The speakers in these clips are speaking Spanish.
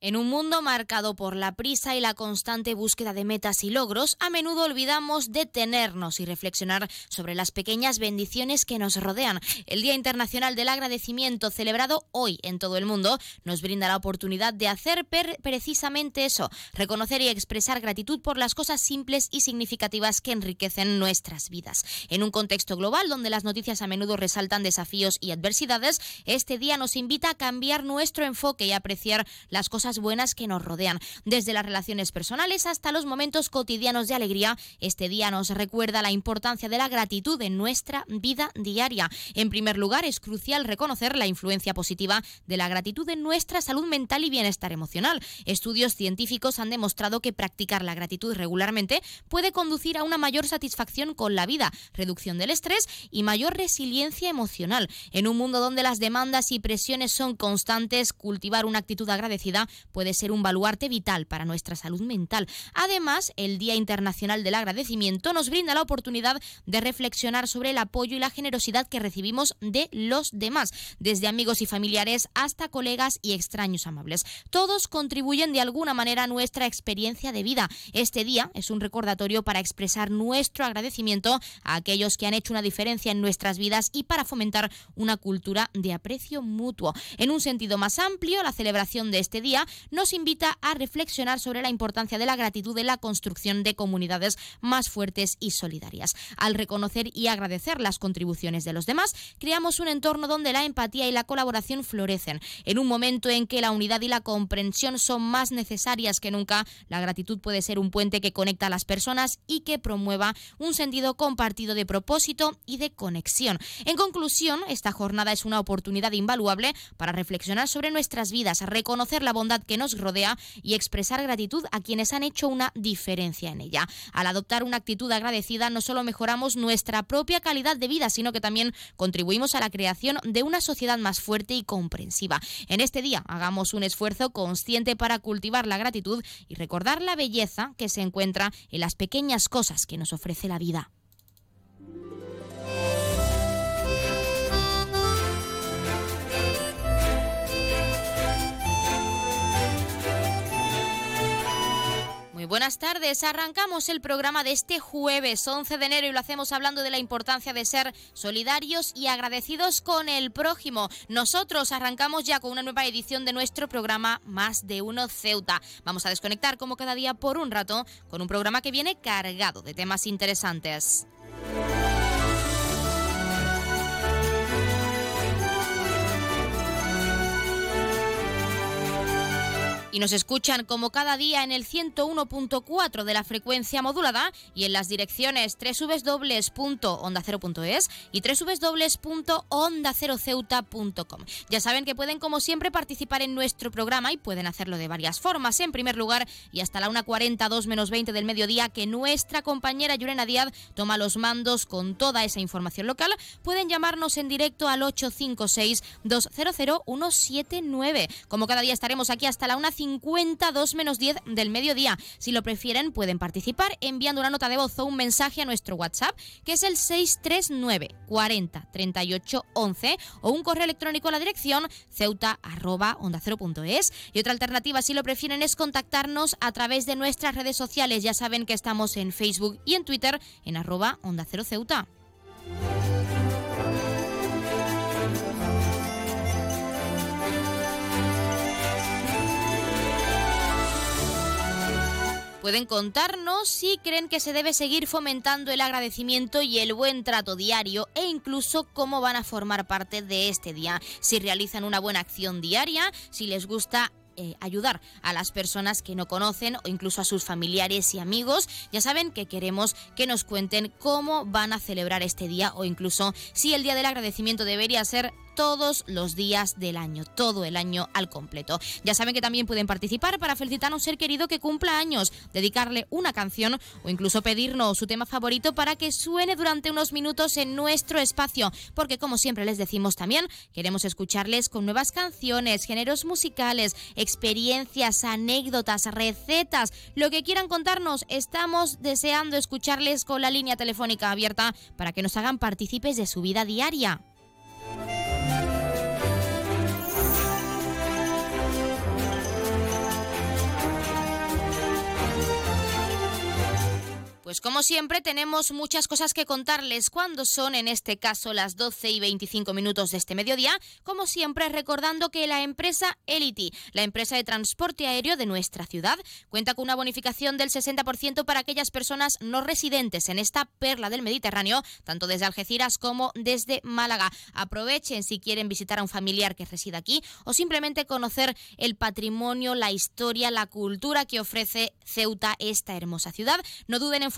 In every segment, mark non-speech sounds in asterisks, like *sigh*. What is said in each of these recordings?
En un mundo marcado por la prisa y la constante búsqueda de metas y logros, a menudo olvidamos detenernos y reflexionar sobre las pequeñas bendiciones que nos rodean. El Día Internacional del Agradecimiento, celebrado hoy en todo el mundo, nos brinda la oportunidad de hacer precisamente eso, reconocer y expresar gratitud por las cosas simples y significativas que enriquecen nuestras vidas. En un contexto global donde las noticias a menudo resaltan desafíos y adversidades, este día nos invita a cambiar nuestro enfoque y apreciar las cosas buenas que nos rodean. Desde las relaciones personales hasta los momentos cotidianos de alegría, este día nos recuerda la importancia de la gratitud en nuestra vida diaria. En primer lugar, es crucial reconocer la influencia positiva de la gratitud en nuestra salud mental y bienestar emocional. Estudios científicos han demostrado que practicar la gratitud regularmente puede conducir a una mayor satisfacción con la vida, reducción del estrés y mayor resiliencia emocional. En un mundo donde las demandas y presiones son constantes, cultivar una actitud agradecida puede ser un baluarte vital para nuestra salud mental. Además, el Día Internacional del Agradecimiento nos brinda la oportunidad de reflexionar sobre el apoyo y la generosidad que recibimos de los demás, desde amigos y familiares hasta colegas y extraños amables. Todos contribuyen de alguna manera a nuestra experiencia de vida. Este día es un recordatorio para expresar nuestro agradecimiento a aquellos que han hecho una diferencia en nuestras vidas y para fomentar una cultura de aprecio mutuo. En un sentido más amplio, la celebración de este día nos invita a reflexionar sobre la importancia de la gratitud en la construcción de comunidades más fuertes y solidarias. Al reconocer y agradecer las contribuciones de los demás, creamos un entorno donde la empatía y la colaboración florecen. En un momento en que la unidad y la comprensión son más necesarias que nunca, la gratitud puede ser un puente que conecta a las personas y que promueva un sentido compartido de propósito y de conexión. En conclusión, esta jornada es una oportunidad invaluable para reflexionar sobre nuestras vidas, reconocer la bondad que nos rodea y expresar gratitud a quienes han hecho una diferencia en ella. Al adoptar una actitud agradecida no solo mejoramos nuestra propia calidad de vida, sino que también contribuimos a la creación de una sociedad más fuerte y comprensiva. En este día hagamos un esfuerzo consciente para cultivar la gratitud y recordar la belleza que se encuentra en las pequeñas cosas que nos ofrece la vida. Buenas tardes. Arrancamos el programa de este jueves 11 de enero y lo hacemos hablando de la importancia de ser solidarios y agradecidos con el prójimo. Nosotros arrancamos ya con una nueva edición de nuestro programa Más de Uno Ceuta. Vamos a desconectar como cada día por un rato con un programa que viene cargado de temas interesantes. Y nos escuchan como cada día en el 101.4 de la frecuencia modulada y en las direcciones www.ondacero.es y www.ondaceroceuta.com. Ya saben que pueden como siempre participar en nuestro programa y pueden hacerlo de varias formas. En primer lugar, y hasta la 1.40, menos 20 del mediodía, que nuestra compañera Yurena Díaz toma los mandos con toda esa información local, pueden llamarnos en directo al 856 200 179. Como cada día estaremos aquí hasta la 1 52 menos 10 del mediodía. Si lo prefieren, pueden participar enviando una nota de voz o un mensaje a nuestro WhatsApp, que es el 639 40 38 11, o un correo electrónico a la dirección ceuta Y otra alternativa, si lo prefieren, es contactarnos a través de nuestras redes sociales. Ya saben que estamos en Facebook y en Twitter en arroba onda cero ceuta. Pueden contarnos si creen que se debe seguir fomentando el agradecimiento y el buen trato diario e incluso cómo van a formar parte de este día. Si realizan una buena acción diaria, si les gusta eh, ayudar a las personas que no conocen o incluso a sus familiares y amigos. Ya saben que queremos que nos cuenten cómo van a celebrar este día o incluso si el día del agradecimiento debería ser todos los días del año, todo el año al completo. Ya saben que también pueden participar para felicitar a un ser querido que cumpla años, dedicarle una canción o incluso pedirnos su tema favorito para que suene durante unos minutos en nuestro espacio, porque como siempre les decimos también, queremos escucharles con nuevas canciones, géneros musicales, experiencias, anécdotas, recetas, lo que quieran contarnos, estamos deseando escucharles con la línea telefónica abierta para que nos hagan partícipes de su vida diaria. Pues como siempre tenemos muchas cosas que contarles cuando son en este caso las 12 y 25 minutos de este mediodía, como siempre recordando que la empresa Elity, la empresa de transporte aéreo de nuestra ciudad, cuenta con una bonificación del 60% para aquellas personas no residentes en esta perla del Mediterráneo, tanto desde Algeciras como desde Málaga. Aprovechen si quieren visitar a un familiar que reside aquí o simplemente conocer el patrimonio, la historia, la cultura que ofrece Ceuta, esta hermosa ciudad. No duden en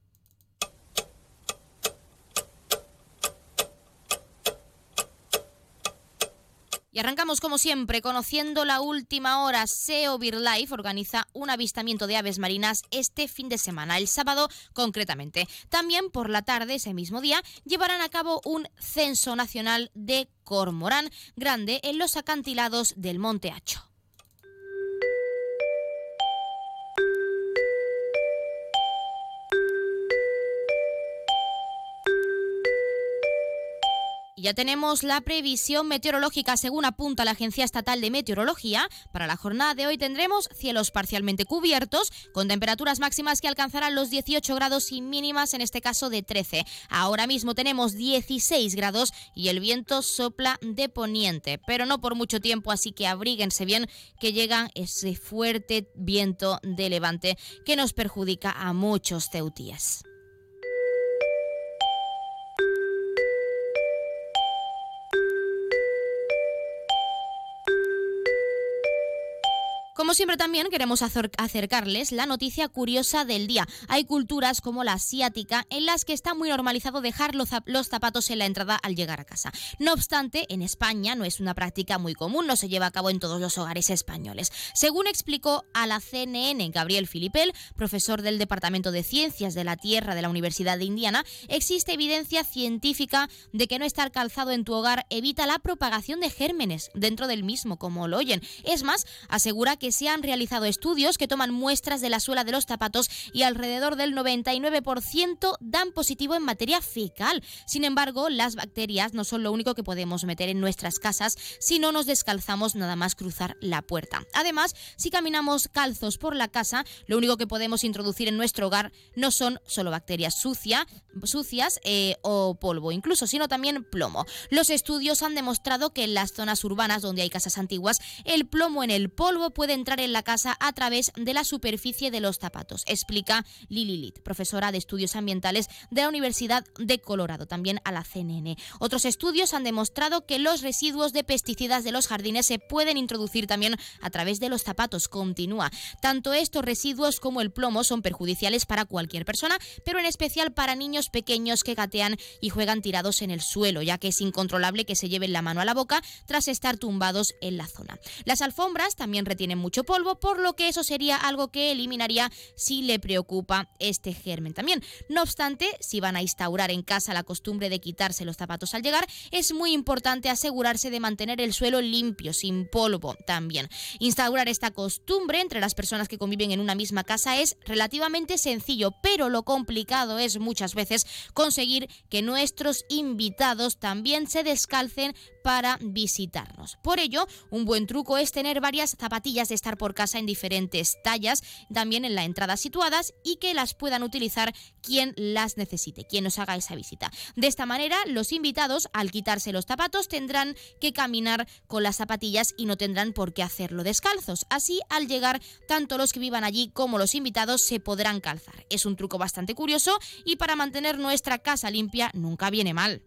Y arrancamos como siempre conociendo la última hora. SEO BirdLife organiza un avistamiento de aves marinas este fin de semana, el sábado concretamente. También por la tarde, ese mismo día, llevarán a cabo un censo nacional de cormorán grande en los acantilados del Monte Hacho. Ya tenemos la previsión meteorológica según apunta la Agencia Estatal de Meteorología. Para la jornada de hoy tendremos cielos parcialmente cubiertos, con temperaturas máximas que alcanzarán los 18 grados y mínimas en este caso de 13. Ahora mismo tenemos 16 grados y el viento sopla de poniente, pero no por mucho tiempo, así que abríguense bien que llega ese fuerte viento de levante que nos perjudica a muchos ceutíes. Como siempre también queremos acercarles la noticia curiosa del día. Hay culturas como la asiática en las que está muy normalizado dejar los, zapatos en la entrada al llegar a casa. No obstante, en España no es una práctica muy común, no se lleva a cabo en todos los hogares españoles. Según explicó a la CNN Gabriel Filipel, profesor del Departamento de Ciencias de la Tierra de la Universidad de Indiana, existe evidencia científica de que no estar calzado en tu hogar evita la propagación de gérmenes dentro del mismo, como lo oyen. Es más, asegura que se han realizado estudios que toman muestras de la suela de los zapatos y alrededor del 99% dan positivo en materia fecal. Sin embargo, las bacterias no son lo único que podemos meter en nuestras casas si no nos descalzamos nada más cruzar la puerta. Además, si caminamos calzos por la casa, lo único que podemos introducir en nuestro hogar no son solo bacterias sucia, sucias eh, o polvo incluso, sino también plomo. Los estudios han demostrado que en las zonas urbanas donde hay casas antiguas, el plomo en el polvo puede entrar en la casa a través de la superficie de los zapatos, explica Lili Litt, profesora de estudios ambientales de la Universidad de Colorado, también a la CNN. Otros estudios han demostrado que los residuos de pesticidas de los jardines se pueden introducir también a través de los zapatos, continúa. Tanto estos residuos como el plomo son perjudiciales para cualquier persona, pero en especial para niños pequeños que gatean y juegan tirados en el suelo, ya que es incontrolable que se lleven la mano a la boca tras estar tumbados en la zona. Las alfombras también retienen mucho polvo, por lo que eso sería algo que eliminaría si le preocupa este germen también. No obstante, si van a instaurar en casa la costumbre de quitarse los zapatos al llegar, es muy importante asegurarse de mantener el suelo limpio, sin polvo también. Instaurar esta costumbre entre las personas que conviven en una misma casa es relativamente sencillo, pero lo complicado es muchas veces conseguir que nuestros invitados también se descalcen para visitarnos. Por ello, un buen truco es tener varias zapatillas de estar por casa en diferentes tallas, también en la entrada situadas y que las puedan utilizar quien las necesite, quien nos haga esa visita. De esta manera, los invitados, al quitarse los zapatos, tendrán que caminar con las zapatillas y no tendrán por qué hacerlo descalzos. Así, al llegar, tanto los que vivan allí como los invitados se podrán calzar. Es un truco bastante curioso y para mantener nuestra casa limpia nunca viene mal.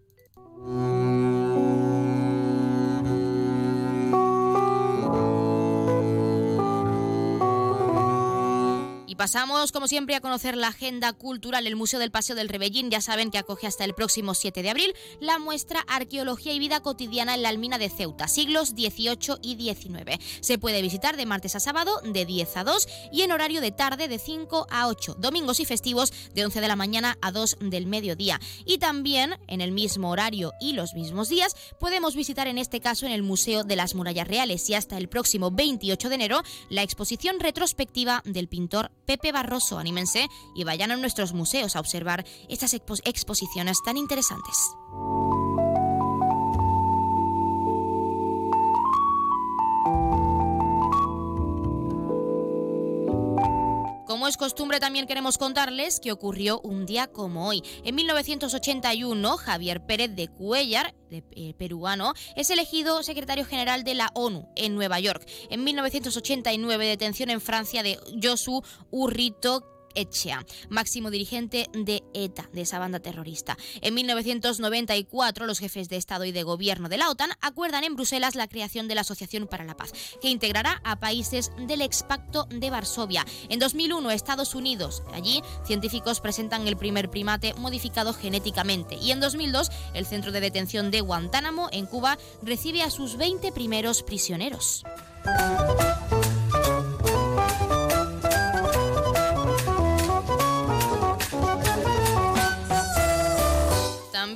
Pasamos, como siempre, a conocer la agenda cultural. El Museo del Paseo del Rebellín, ya saben que acoge hasta el próximo 7 de abril la muestra Arqueología y Vida Cotidiana en la Almina de Ceuta, siglos XVIII y XIX. Se puede visitar de martes a sábado de 10 a 2 y en horario de tarde de 5 a 8, domingos y festivos de 11 de la mañana a 2 del mediodía. Y también en el mismo horario y los mismos días podemos visitar en este caso en el Museo de las Murallas Reales y hasta el próximo 28 de enero la exposición retrospectiva del pintor Pepe Barroso. Anímense y vayan a nuestros museos a observar estas exposiciones tan interesantes. Como es costumbre, también queremos contarles que ocurrió un día como hoy. En 1981, Javier Pérez de Cuellar, eh, peruano, es elegido secretario general de la ONU en Nueva York. En 1989, detención en Francia de Josu Urrito Echea, máximo dirigente de ETA, de esa banda terrorista. En 1994, los jefes de Estado y de Gobierno de la OTAN acuerdan en Bruselas la creación de la Asociación para la Paz, que integrará a países del expacto de Varsovia. En 2001, Estados Unidos. Allí, científicos presentan el primer primate modificado genéticamente. Y en 2002, el centro de detención de Guantánamo, en Cuba, recibe a sus 20 primeros prisioneros.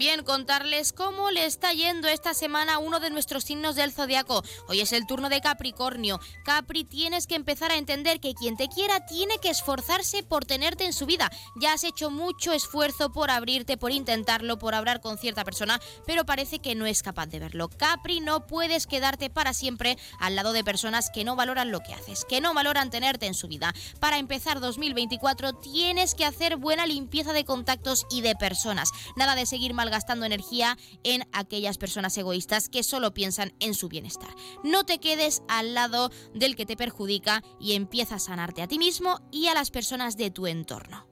También contarles cómo le está yendo esta semana uno de nuestros signos del zodiaco. Hoy es el turno de Capricornio. Capri, tienes que empezar a entender que quien te quiera tiene que esforzarse por tenerte en su vida. Ya has hecho mucho esfuerzo por abrirte, por intentarlo, por hablar con cierta persona, pero parece que no es capaz de verlo. Capri, no puedes quedarte para siempre al lado de personas que no valoran lo que haces, que no valoran tenerte en su vida. Para empezar 2024 tienes que hacer buena limpieza de contactos y de personas. Nada de seguir malgastando energía en aquellas personas egoístas que solo piensan en su bienestar. No te quedes al lado del que te perjudica y empieza a sanarte a ti mismo y a las personas de tu entorno.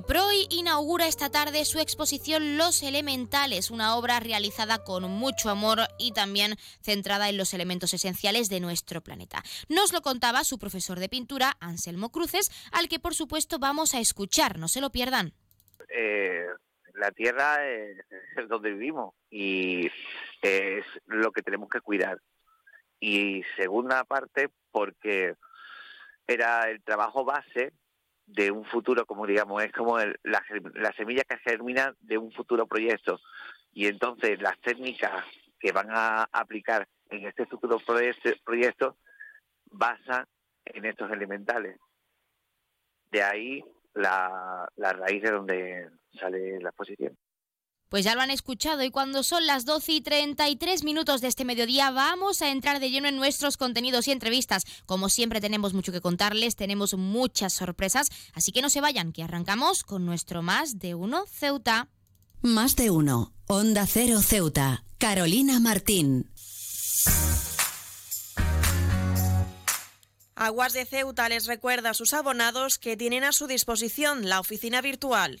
Y Proy inaugura esta tarde su exposición Los Elementales, una obra realizada con mucho amor y también centrada en los elementos esenciales de nuestro planeta. Nos lo contaba su profesor de pintura, Anselmo Cruces, al que por supuesto vamos a escuchar, no se lo pierdan. Eh, la Tierra es, es donde vivimos y es lo que tenemos que cuidar. Y segunda parte, porque era el trabajo base de un futuro, como digamos, es como la, semilla que germina de un futuro proyecto. Y entonces las técnicas que van a aplicar en este futuro proyecto basan en estos elementales. De ahí la, la raíz de donde sale la exposición. Pues ya lo han escuchado y cuando son las 12 y 33 minutos de este mediodía vamos a entrar de lleno en nuestros contenidos y entrevistas. Como siempre tenemos mucho que contarles, tenemos muchas sorpresas, así que no se vayan, que arrancamos con nuestro Más de Uno Ceuta. Más de Uno, Onda Cero Ceuta, Carolina Martín. Aguas de Ceuta les recuerda a sus abonados que tienen a su disposición la oficina virtual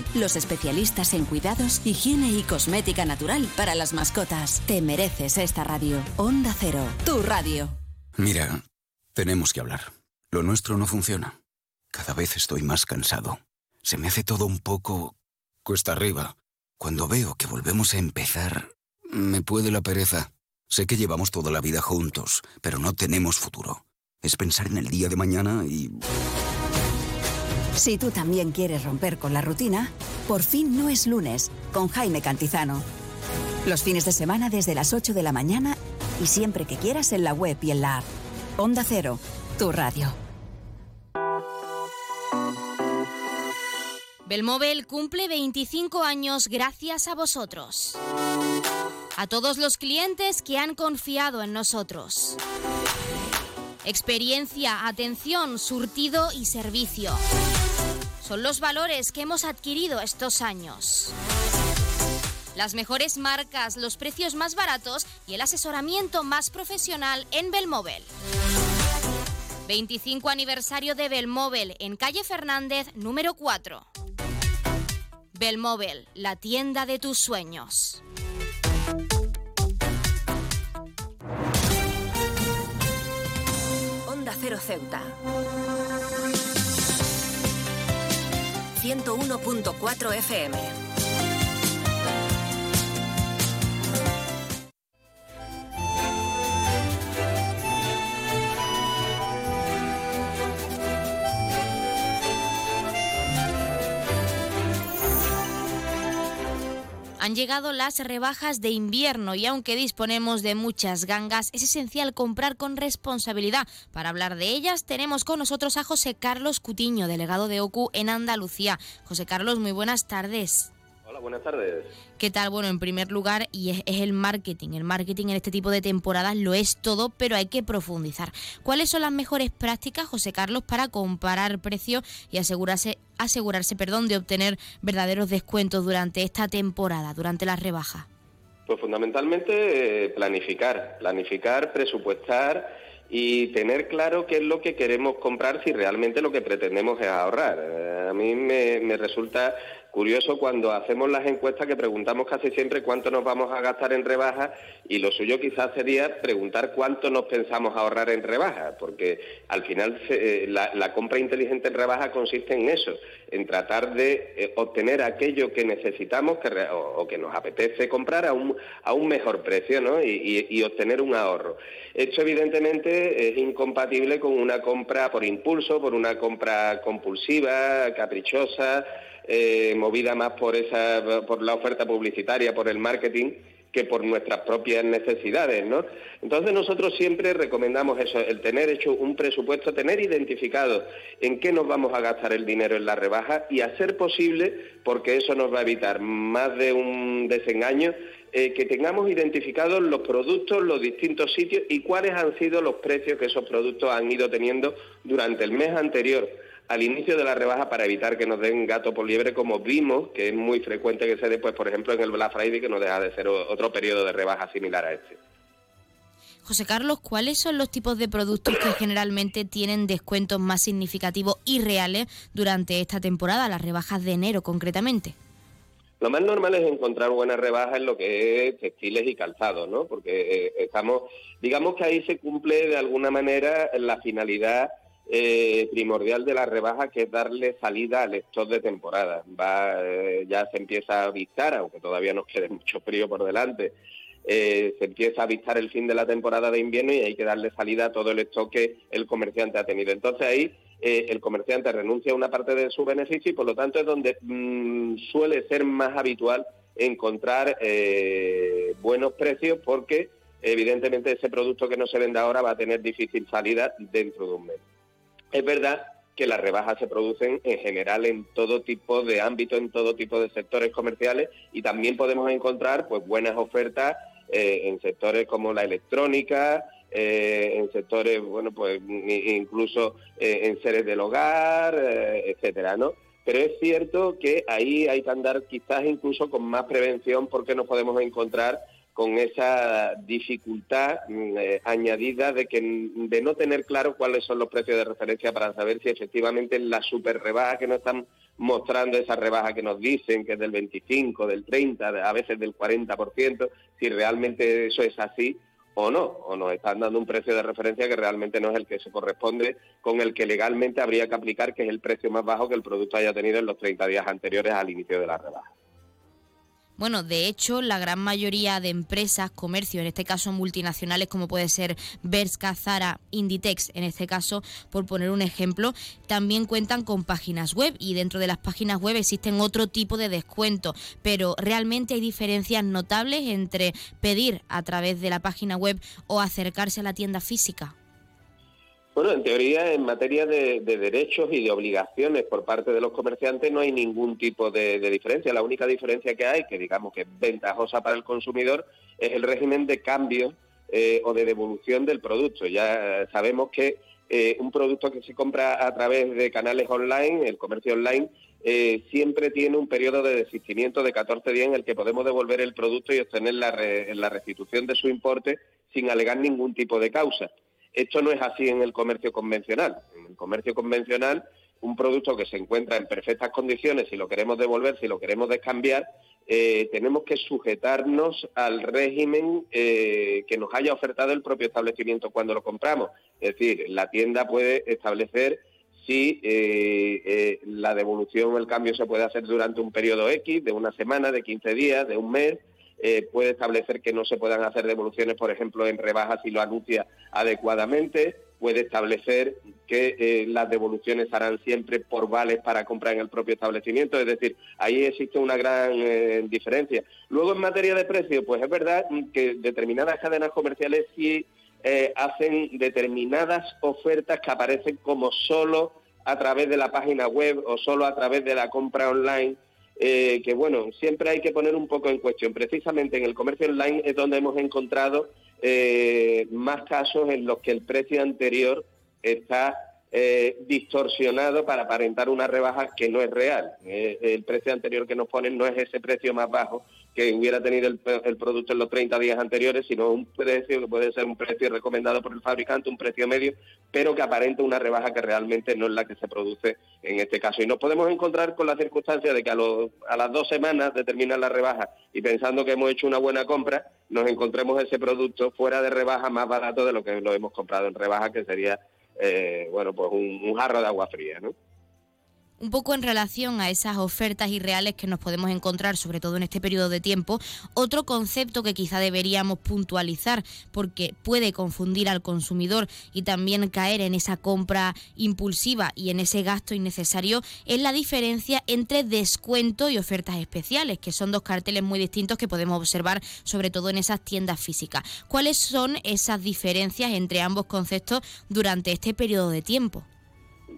los especialistas en cuidados, higiene y cosmética natural para las mascotas. Te mereces esta radio. Onda Cero, tu radio. Mira, tenemos que hablar. Lo nuestro no funciona. Cada vez estoy más cansado. Se me hace todo un poco cuesta arriba. Cuando veo que volvemos a empezar, me puede la pereza. Sé que llevamos toda la vida juntos, pero no tenemos futuro. Es pensar en el día de mañana y... Si tú también quieres romper con la rutina, por fin no es lunes con Jaime Cantizano. Los fines de semana desde las 8 de la mañana y siempre que quieras en la web y en la app. Onda Cero, tu radio. Belmóvil cumple 25 años gracias a vosotros. A todos los clientes que han confiado en nosotros. Experiencia, atención, surtido y servicio. Son los valores que hemos adquirido estos años. Las mejores marcas, los precios más baratos y el asesoramiento más profesional en Belmóvil. 25 aniversario de Belmóvil en calle Fernández número 4. Belmóvil, la tienda de tus sueños. Onda Cero Ceuta. 101.4 FM. Han llegado las rebajas de invierno y aunque disponemos de muchas gangas, es esencial comprar con responsabilidad. Para hablar de ellas tenemos con nosotros a José Carlos Cutiño, delegado de OCU en Andalucía. José Carlos, muy buenas tardes. Hola, buenas tardes. ¿Qué tal? Bueno, en primer lugar, y es, es el marketing. El marketing en este tipo de temporadas lo es todo, pero hay que profundizar. ¿Cuáles son las mejores prácticas, José Carlos, para comparar precios y asegurarse, asegurarse perdón, de obtener verdaderos descuentos durante esta temporada, durante las rebajas? Pues fundamentalmente eh, planificar, planificar, presupuestar y tener claro qué es lo que queremos comprar si realmente lo que pretendemos es ahorrar. Eh, a mí me, me resulta curioso cuando hacemos las encuestas que preguntamos casi siempre cuánto nos vamos a gastar en rebajas y lo suyo quizás sería preguntar cuánto nos pensamos ahorrar en rebajas, porque al final eh, la, compra inteligente en rebajas consiste en eso, en tratar de eh, obtener aquello que necesitamos que o, que nos apetece comprar a un, a un mejor precio ¿no? y, y- y obtener un ahorro. Esto evidentemente es incompatible con una compra por impulso, por una compra compulsiva, caprichosa, eh, movida más por esa, por la oferta publicitaria, por el marketing, que por nuestras propias necesidades, ¿no? Entonces nosotros siempre recomendamos eso, el tener hecho un presupuesto, tener identificado en qué nos vamos a gastar el dinero en la rebaja y a ser posible, porque eso nos va a evitar más de un desengaño, eh, que tengamos identificados los productos, los distintos sitios y cuáles han sido los precios que esos productos han ido teniendo durante el mes anterior al inicio de la rebaja para evitar que nos den gato por liebre como vimos, que es muy frecuente que se dé, pues, por ejemplo, en el Black Friday, que no deja de ser otro periodo de rebaja similar a este. José Carlos, ¿cuáles son los tipos de productos que generalmente tienen descuentos más significativos y reales durante esta temporada, las rebajas de enero concretamente? Lo más normal es encontrar buenas rebajas en lo que es textiles y calzados, ¿no? Porque eh, estamos, digamos que ahí se cumple de alguna manera la finalidad eh, primordial de la rebaja, que es darle salida al stock de temporada. Va, eh, ya se empieza a avistar, aunque todavía nos quede *laughs* mucho frío por delante, se empieza a avistar el fin de la temporada de invierno y hay que darle salida a todo el stock que el comerciante ha tenido. Entonces ahí eh, el comerciante renuncia a una parte de su beneficio y por lo tanto es donde mm, suele ser más habitual encontrar eh, buenos precios porque evidentemente ese producto que no se vende ahora va a tener difícil salida dentro de un mes. Es verdad que las rebajas se producen en general en todo tipo de ámbitos, en todo tipo de sectores comerciales y también podemos encontrar pues buenas ofertas eh, en sectores como la electrónica, eh, en sectores, bueno, pues incluso eh, en seres del hogar, etcétera, ¿no? Pero es cierto que ahí hay que andar quizás incluso con más prevención porque nos podemos encontrar con esa dificultad mm, añadida de que de no tener claro cuáles son los precios de referencia para saber si efectivamente la super rebaja que nos están mostrando esa rebaja que nos dicen que es del 25, del 30, a veces del 40%, si realmente eso es así o no, o nos están dando un precio de referencia que realmente no es el que se corresponde con el que legalmente habría que aplicar, que es el precio más bajo que el producto haya tenido en los 30 días anteriores al inicio de la rebaja. Bueno, de hecho, la gran mayoría de empresas, comercios, en este caso multinacionales como puede ser Berska, Zara, Inditex, en este caso, por poner un ejemplo, también cuentan con páginas web y dentro de las páginas web existen otro tipo de descuento, pero realmente hay diferencias notables entre pedir a través de la página web o acercarse a la tienda física. Bueno, en teoría, en materia de, derechos y de obligaciones por parte de los comerciantes no hay ningún tipo de, diferencia. La única diferencia que hay, que digamos que es ventajosa para el consumidor, es el régimen de cambio eh, o de devolución del producto. Ya sabemos que eh, un producto que se compra a través de canales online, el comercio online, eh, siempre tiene un periodo de desistimiento de 14 días en el que podemos devolver el producto y obtener la restitución de su importe sin alegar ningún tipo de causa. Esto no es así en el comercio convencional. En el comercio convencional, un producto que se encuentra en perfectas condiciones, si lo queremos devolver, si lo queremos descambiar, eh, tenemos que sujetarnos al régimen eh, que nos haya ofertado el propio establecimiento cuando lo compramos. Es decir, la tienda puede establecer si eh, la devolución o el cambio se puede hacer durante un periodo X, de una semana, de 15 días, de un mes, eh, puede establecer que no se puedan hacer devoluciones, por ejemplo, en rebajas si lo anuncia adecuadamente, puede establecer que eh, las devoluciones harán siempre por vales para comprar en el propio establecimiento, es decir, ahí existe una gran eh, diferencia. Luego, en materia de precio, pues es verdad que determinadas cadenas comerciales sí hacen determinadas ofertas que aparecen como solo a través de la página web o solo a través de la compra online eh, que bueno, siempre hay que poner un poco en cuestión. Precisamente en el comercio online es donde hemos encontrado eh, más casos en los que el precio anterior está eh, distorsionado para aparentar una rebaja que no es real. el precio anterior que nos ponen no es ese precio más bajo que hubiera tenido el, producto en los 30 días anteriores, sino un precio que puede ser un precio recomendado por el fabricante, un precio medio, pero que aparente una rebaja que realmente no es la que se produce en este caso. Y nos podemos encontrar con la circunstancia de que a, a las dos semanas de terminar la rebaja y pensando que hemos hecho una buena compra, nos encontremos ese producto fuera de rebaja más barato de lo que lo hemos comprado en rebaja, que sería, eh, bueno, pues un, un jarro de agua fría, ¿no? Un poco en relación a esas ofertas irreales que nos podemos encontrar, sobre todo en este periodo de tiempo, otro concepto que quizá deberíamos puntualizar porque puede confundir al consumidor y también caer en esa compra impulsiva y en ese gasto innecesario es la diferencia entre descuento y ofertas especiales, que son dos carteles muy distintos que podemos observar sobre todo en esas tiendas físicas. ¿Cuáles son esas diferencias entre ambos conceptos durante este periodo de tiempo?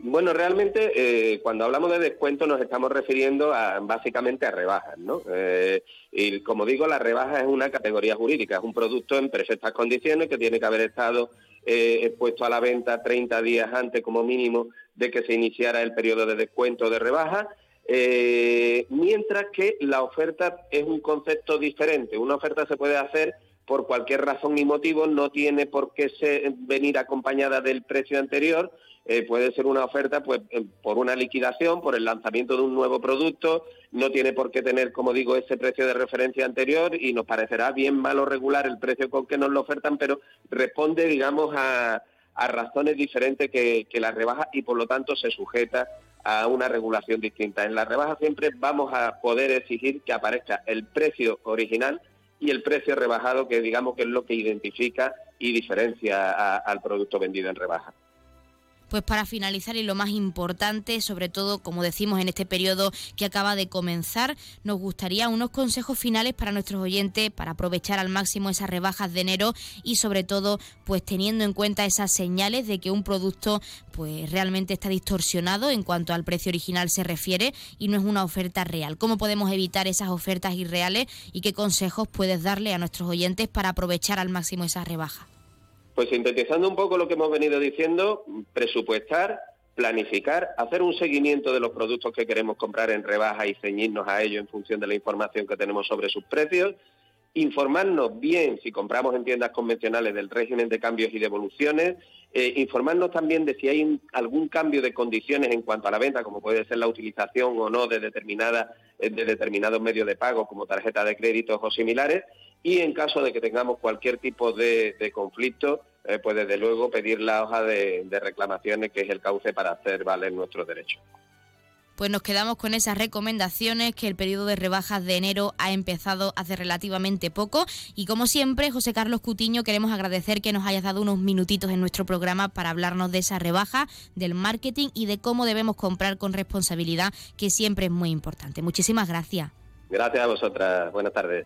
Bueno, realmente eh, cuando hablamos de descuento nos estamos refiriendo a, básicamente a rebajas, ¿no? Eh, y como digo, la rebaja es una categoría jurídica, es un producto en perfectas condiciones que tiene que haber estado eh, expuesto a la venta 30 días antes como mínimo de que se iniciara el periodo de descuento de rebaja, mientras que la oferta es un concepto diferente. Una oferta se puede hacer por cualquier razón y motivo no tiene por qué venir acompañada del precio anterior. Eh, puede ser una oferta pues eh, por una liquidación, por el lanzamiento de un nuevo producto, no tiene por qué tener, como digo, ese precio de referencia anterior y nos parecerá bien malo regular el precio con que nos lo ofertan, pero responde, digamos, a, razones diferentes que, que la rebaja y por lo tanto se sujeta a una regulación distinta. En la rebaja siempre vamos a poder exigir que aparezca el precio original y el precio rebajado, que digamos que es lo que identifica y diferencia al producto vendido en rebaja. Pues para finalizar y lo más importante, sobre todo como decimos en este periodo que acaba de comenzar, nos gustaría unos consejos finales para nuestros oyentes para aprovechar al máximo esas rebajas de enero y sobre todo pues teniendo en cuenta esas señales de que un producto pues realmente está distorsionado en cuanto al precio original se refiere y no es una oferta real. ¿Cómo podemos evitar esas ofertas irreales y qué consejos puedes darle a nuestros oyentes para aprovechar al máximo esas rebajas? Pues sintetizando un poco lo que hemos venido diciendo, presupuestar, planificar, hacer un seguimiento de los productos que queremos comprar en rebaja y ceñirnos a ello en función de la información que tenemos sobre sus precios, informarnos bien si compramos en tiendas convencionales del régimen de cambios y devoluciones, eh, informarnos también de si hay algún cambio de condiciones en cuanto a la venta, como puede ser la utilización o no de, determinada, eh, de determinados medios de pago como tarjeta de créditos o similares, y en caso de que tengamos cualquier tipo de, conflicto, eh, pues desde luego pedir la hoja de, reclamaciones, que es el cauce para hacer valer nuestros derechos. Pues nos quedamos con esas recomendaciones que el periodo de rebajas de enero ha empezado hace relativamente poco y como siempre, José Carlos Cutiño, queremos agradecer que nos hayas dado unos minutitos en nuestro programa para hablarnos de esa rebaja, del marketing y de cómo debemos comprar con responsabilidad, que siempre es muy importante. Muchísimas gracias. Gracias a vosotras. Buenas tardes.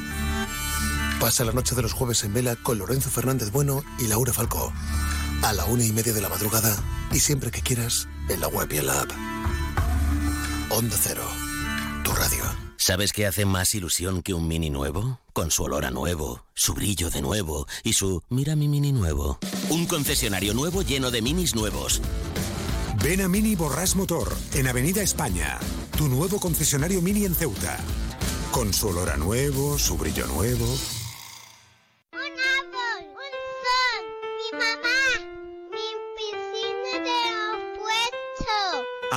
Pasa la noche de los jueves en vela con Lorenzo Fernández Bueno y Laura Falcó. A la una y media de la madrugada y siempre que quieras en la web y en la app. Onda Cero, tu radio. ¿Sabes qué hace más ilusión que un mini nuevo? Con su olor a nuevo, su brillo de nuevo y su mira mi mini nuevo. Un concesionario nuevo lleno de minis nuevos. Ven a Mini Borras Motor en Avenida España, tu nuevo concesionario Mini en Ceuta. Con su olor a nuevo, su brillo nuevo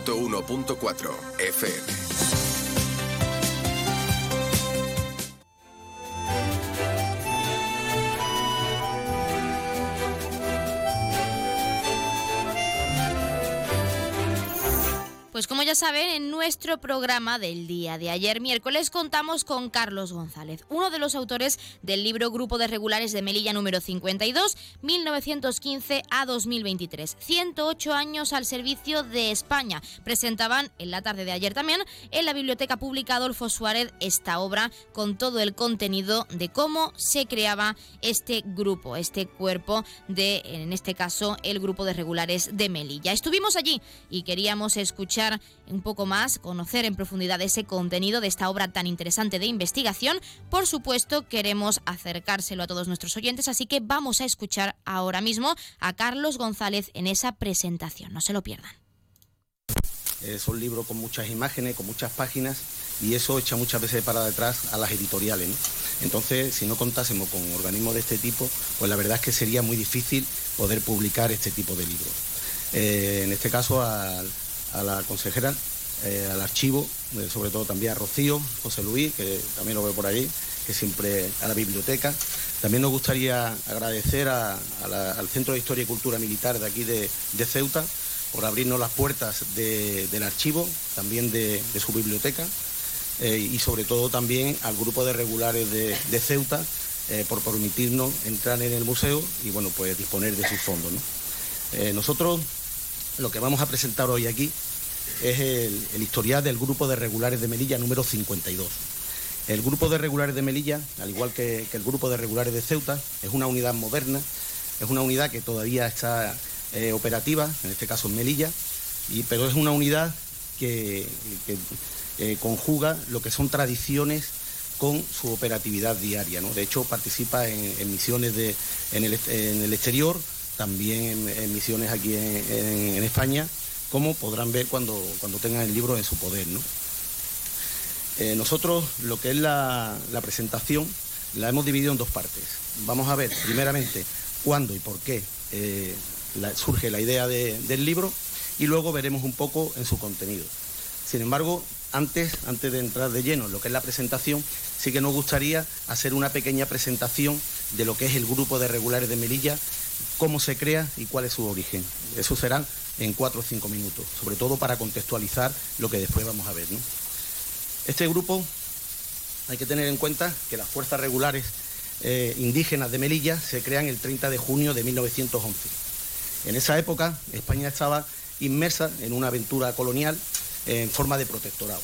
101.4 FM. Pues como ya saben, en nuestro programa del día de ayer miércoles contamos con Carlos González, uno de los autores del libro Grupo de Regulares de Melilla número 52, 1915 a 2023. 108 años al servicio de España. Presentaban en la tarde de ayer también en la Biblioteca Pública Adolfo Suárez esta obra con todo el contenido de cómo se creaba este grupo, este cuerpo de, en este caso, el Grupo de Regulares de Melilla. Estuvimos allí y queríamos escuchar un poco más, conocer en profundidad ese contenido de esta obra tan interesante de investigación. Por supuesto, queremos acercárselo a todos nuestros oyentes, así que vamos a escuchar ahora mismo a Carlos González en esa presentación. No se lo pierdan. Es un libro con muchas imágenes, con muchas páginas y eso echa muchas veces para detrás a las editoriales. Entonces, si no contásemos con organismos de este tipo, pues la verdad es que sería muy difícil poder publicar este tipo de libros. Eh, en este caso, al, a la consejera, eh, al archivo, eh, sobre todo también a Rocío, José Luis, que también lo veo por ahí, que siempre a la biblioteca. También nos gustaría agradecer al Centro de Historia y Cultura Militar de aquí de, Ceuta por abrirnos las puertas del archivo, también de, su biblioteca, eh, y sobre todo también al grupo de regulares de, Ceuta por permitirnos entrar en el museo y bueno, pues disponer de sus fondos. nosotros lo que vamos a presentar hoy aquí es el, historial del Grupo de Regulares de Melilla número 52. El Grupo de Regulares de Melilla, al igual que, el Grupo de Regulares de Ceuta, es una unidad moderna, es una unidad que todavía está eh, operativa, en este caso en Melilla, y, pero es una unidad que, eh, conjuga lo que son tradiciones con su operatividad diaria. De hecho, participa en, misiones en el exterior, también en, misiones aquí en, España, como podrán ver cuando, cuando tengan el libro en su poder. Eh, nosotros lo que es la, presentación la hemos dividido en dos partes. Vamos a ver primeramente cuándo y por qué eh, surge la idea del libro y luego veremos un poco en su contenido. Sin embargo, antes, antes de entrar de lleno en lo que es la presentación, sí que nos gustaría hacer una pequeña presentación de lo que es el grupo de regulares de Melilla cómo se crea y cuál es su origen. Eso será en cuatro o cinco minutos, sobre todo para contextualizar lo que después vamos a ver. Este grupo hay que tener en cuenta que las fuerzas regulares eh, indígenas de Melilla se crean el 30 de junio de 1911. En esa época España estaba inmersa en una aventura colonial en forma de protectorado.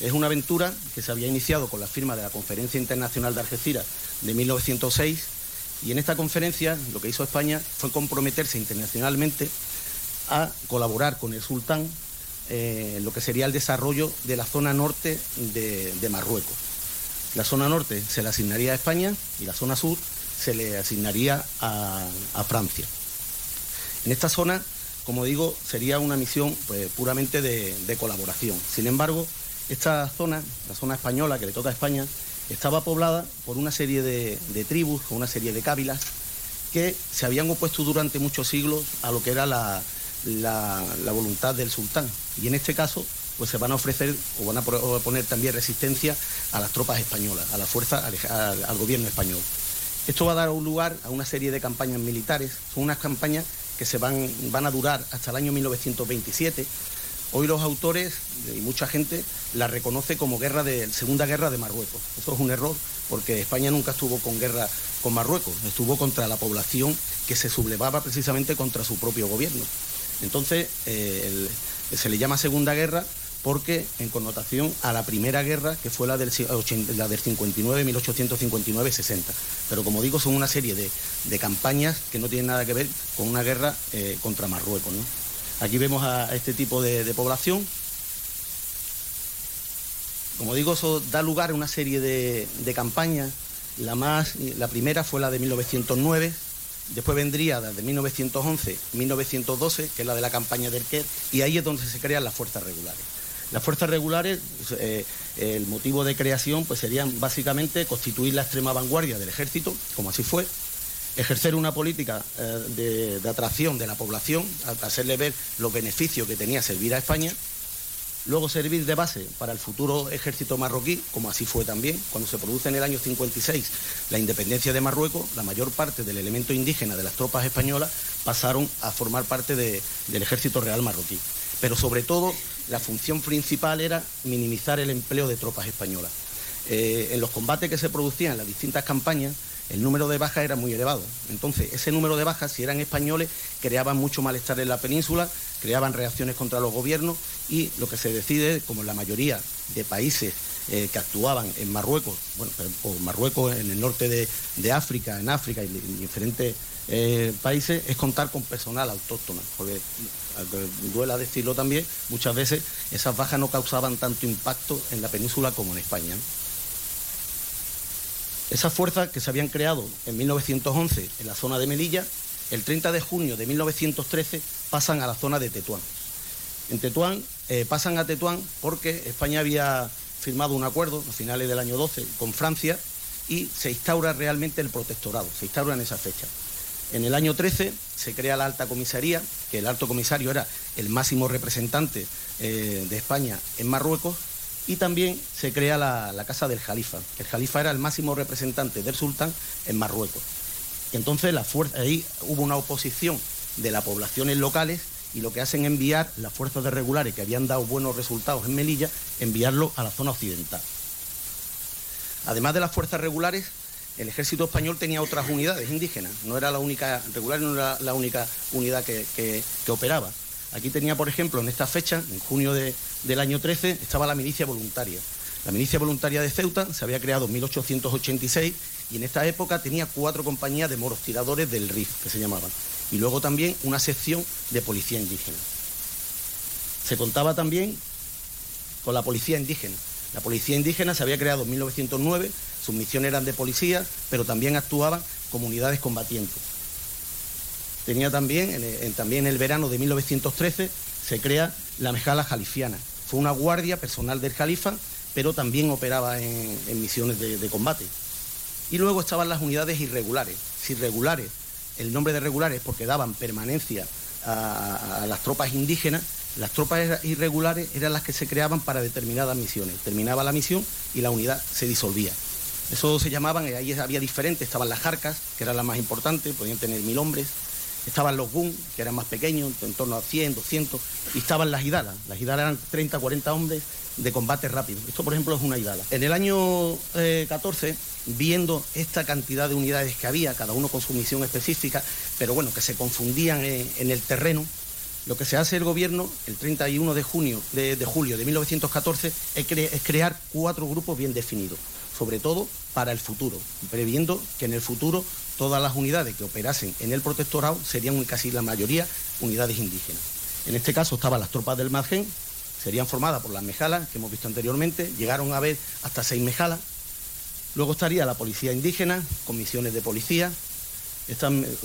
Es una aventura que se había iniciado con la firma de la Conferencia Internacional de Algeciras de 1906 y en esta conferencia lo que hizo España fue comprometerse internacionalmente a colaborar con el sultán eh, lo que sería el desarrollo de la zona norte de, Marruecos. La zona norte se le asignaría a España y la zona sur se le asignaría a, Francia. En esta zona, como digo, sería una misión pues, puramente de colaboración. Sin embargo, esta zona, la zona española que le toca a España, estaba poblada por una serie de, tribus, una serie de cábilas, que se habían opuesto durante muchos siglos a lo que era la, voluntad del sultán. Y en este caso, pues se van a ofrecer o van a poner también resistencia a las tropas españolas, a la fuerza, al, al gobierno español. Esto va a dar lugar a una serie de campañas militares. Son unas campañas que se van, van a durar hasta el año 1927 Hoy los autores y mucha gente la reconoce como guerra de Segunda Guerra de Marruecos. Eso es un error porque España nunca estuvo con guerra con Marruecos, estuvo contra la población que se sublevaba precisamente contra su propio gobierno. Entonces eh, se le llama Segunda Guerra porque en connotación a la primera guerra que fue la del, la del 59, 1859-60. Pero como digo, son una serie de, campañas que no tienen nada que ver con una guerra eh, contra Marruecos. Aquí vemos a este tipo de, población. Como digo, eso da lugar a una serie de, campañas. La, más, la primera fue la de 1909, después vendría la de 1911, 1912, que es la de la campaña del Quer, y ahí es donde se crean las fuerzas regulares. Las fuerzas regulares, eh, el motivo de creación pues serían básicamente constituir la extrema vanguardia del ejército, como así fue, ejercer una política eh, de, atracción de la población, hacerle ver los beneficios que tenía servir a España, luego servir de base para el futuro ejército marroquí, como así fue también, cuando se produce en el año 56 la independencia de Marruecos, la mayor parte del elemento indígena de las tropas españolas pasaron a formar parte de, del ejército real marroquí. Pero sobre todo la función principal era minimizar el empleo de tropas españolas. Eh, en los combates que se producían en las distintas campañas, el número de bajas era muy elevado. Entonces, ese número de bajas, si eran españoles, creaban mucho malestar en la península, creaban reacciones contra los gobiernos y lo que se decide, como en la mayoría de países eh, que actuaban en Marruecos, bueno, o Marruecos en el norte de, África, en África y en diferentes eh, países, es contar con personal autóctono, porque duela decirlo también, muchas veces esas bajas no causaban tanto impacto en la península como en España. Esas fuerzas que se habían creado en 1911 en la zona de Melilla, el 30 de junio de 1913 pasan a la zona de Tetuán. En Tetuán eh, pasan a Tetuán porque España había firmado un acuerdo a finales del año 12 con Francia y se instaura realmente el protectorado, se instaura en esa fecha. En el año 13 se crea la alta comisaría, que el alto comisario era el máximo representante eh, de España en Marruecos, y también se crea la, Casa del Jalifa. El Jalifa era el máximo representante del sultán en Marruecos. Y entonces ahí hubo una oposición de las poblaciones locales y lo que hacen es enviar las fuerzas de regulares que habían dado buenos resultados en Melilla, enviarlo a la zona occidental. Además de las fuerzas regulares, el ejército español tenía otras unidades indígenas, no era la única, regular no era la única unidad que, que, que operaba. Aquí tenía, por ejemplo, en esta fecha, en junio de, del año 13, estaba la milicia voluntaria. La milicia voluntaria de Ceuta se había creado en 1886 y en esta época tenía cuatro compañías de moros tiradores del RIF, que se llamaban, y luego también una sección de policía indígena. Se contaba también con la policía indígena. La policía indígena se había creado en 1909, sus misiones eran de policía, pero también actuaban como unidades combatientes. Tenía también, en, también en el verano de 1913, se crea la Mejala Jalifiana. Fue una guardia personal del califa, pero también operaba en, misiones de, de, combate. Y luego estaban las unidades irregulares. Si regulares, el nombre de regulares porque daban permanencia a, a las tropas indígenas, las tropas irregulares eran las que se creaban para determinadas misiones. Terminaba la misión y la unidad se disolvía. Eso se llamaban, ahí había diferentes, estaban las jarcas, que eran las más importantes, podían tener mil hombres, estaban los GUN, que eran más pequeños, en torno a 100, 200, y estaban las Hidalas. Las Hidalas eran 30, 40 hombres de combate rápido. Esto, por ejemplo, es una Hidala. En el año eh, 14, viendo esta cantidad de unidades que había, cada uno con su misión específica, pero bueno, que se confundían en, en el terreno, lo que se hace el gobierno el 31 de, junio, de, de julio de 1914 es, cre es crear cuatro grupos bien definidos, sobre todo para el futuro, previendo que en el futuro todas las unidades que operasen en el protectorado serían casi la mayoría unidades indígenas. En este caso estaban las tropas del Margen, serían formadas por las mejalas que hemos visto anteriormente, llegaron a haber hasta seis mejalas. Luego estaría la policía indígena, con misiones de policía.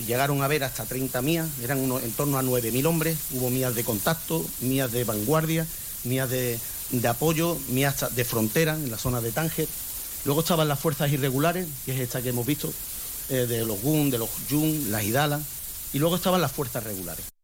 Llegaron a haber hasta 30 mías, eran en torno a 9.000 hombres. Hubo mías de contacto, mías de vanguardia, mías de, de apoyo, mías de frontera en la zona de Tánger. Luego estaban las fuerzas irregulares, que es esta que hemos visto, eh, de los GUN, de los YUN, las IDALA, y luego estaban las fuerzas regulares.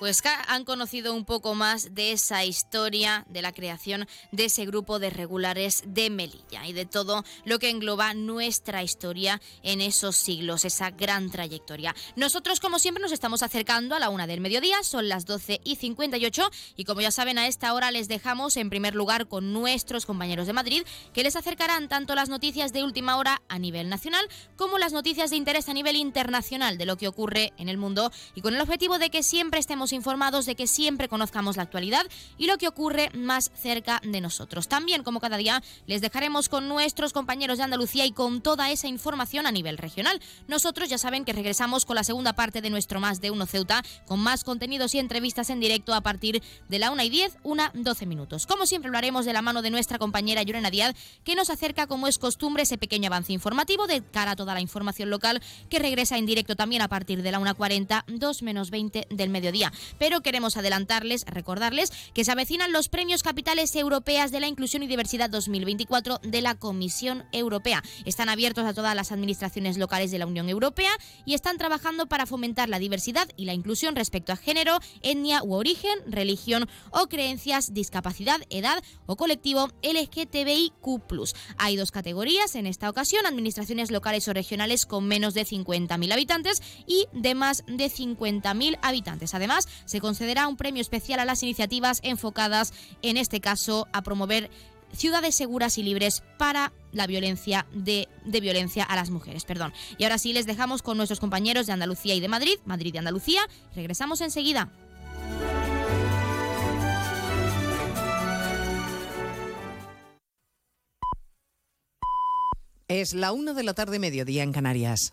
Pues han conocido un poco más de esa historia de la creación de ese grupo de regulares de Melilla y de todo lo que engloba nuestra historia en esos siglos, esa gran trayectoria. Nosotros, como siempre, nos estamos acercando a la una del mediodía, son las 12 y 58 y como ya saben, a esta hora les dejamos en primer lugar con nuestros compañeros de Madrid que les acercarán tanto las noticias de última hora a nivel nacional como las noticias de interés a nivel internacional de lo que ocurre en el mundo y con el objetivo de que siempre estemos informados, de que siempre conozcamos la actualidad y lo que ocurre más cerca de nosotros. También, como cada día, les dejaremos con nuestros compañeros de Andalucía y con toda esa información a nivel regional. Nosotros ya saben que regresamos con la segunda parte de nuestro Más de Uno Ceuta, con más contenidos y entrevistas en directo a partir de la 1 y 10, 1, 12 minutos. Como siempre lo haremos de la mano de nuestra compañera Llorena Díaz, que nos acerca, como es costumbre, ese pequeño avance informativo de cara a toda la información local, que regresa en directo también a partir de la 1.40, 2 menos 20 del mediodía. Pero queremos adelantarles, recordarles que se avecinan los premios capitales europeas de la inclusión y diversidad 2024 de la Comisión Europea. Están abiertos a todas las administraciones locales de la Unión Europea y están trabajando para fomentar la diversidad y la inclusión respecto a género, etnia u origen, religión o creencias, discapacidad, edad o colectivo LGTBIQ+. Hay dos categorías en esta ocasión, administraciones locales o regionales con menos de 50.000 habitantes y de más de 50.000 habitantes. Además, se concederá un premio especial a las iniciativas enfocadas, en este caso, a promover ciudades seguras y libres para la violencia de, violencia a las mujeres. Perdón. Y ahora sí les dejamos con nuestros compañeros de Andalucía y de Madrid, Madrid y Andalucía. Regresamos enseguida. Es la una de la tarde, mediodía en Canarias.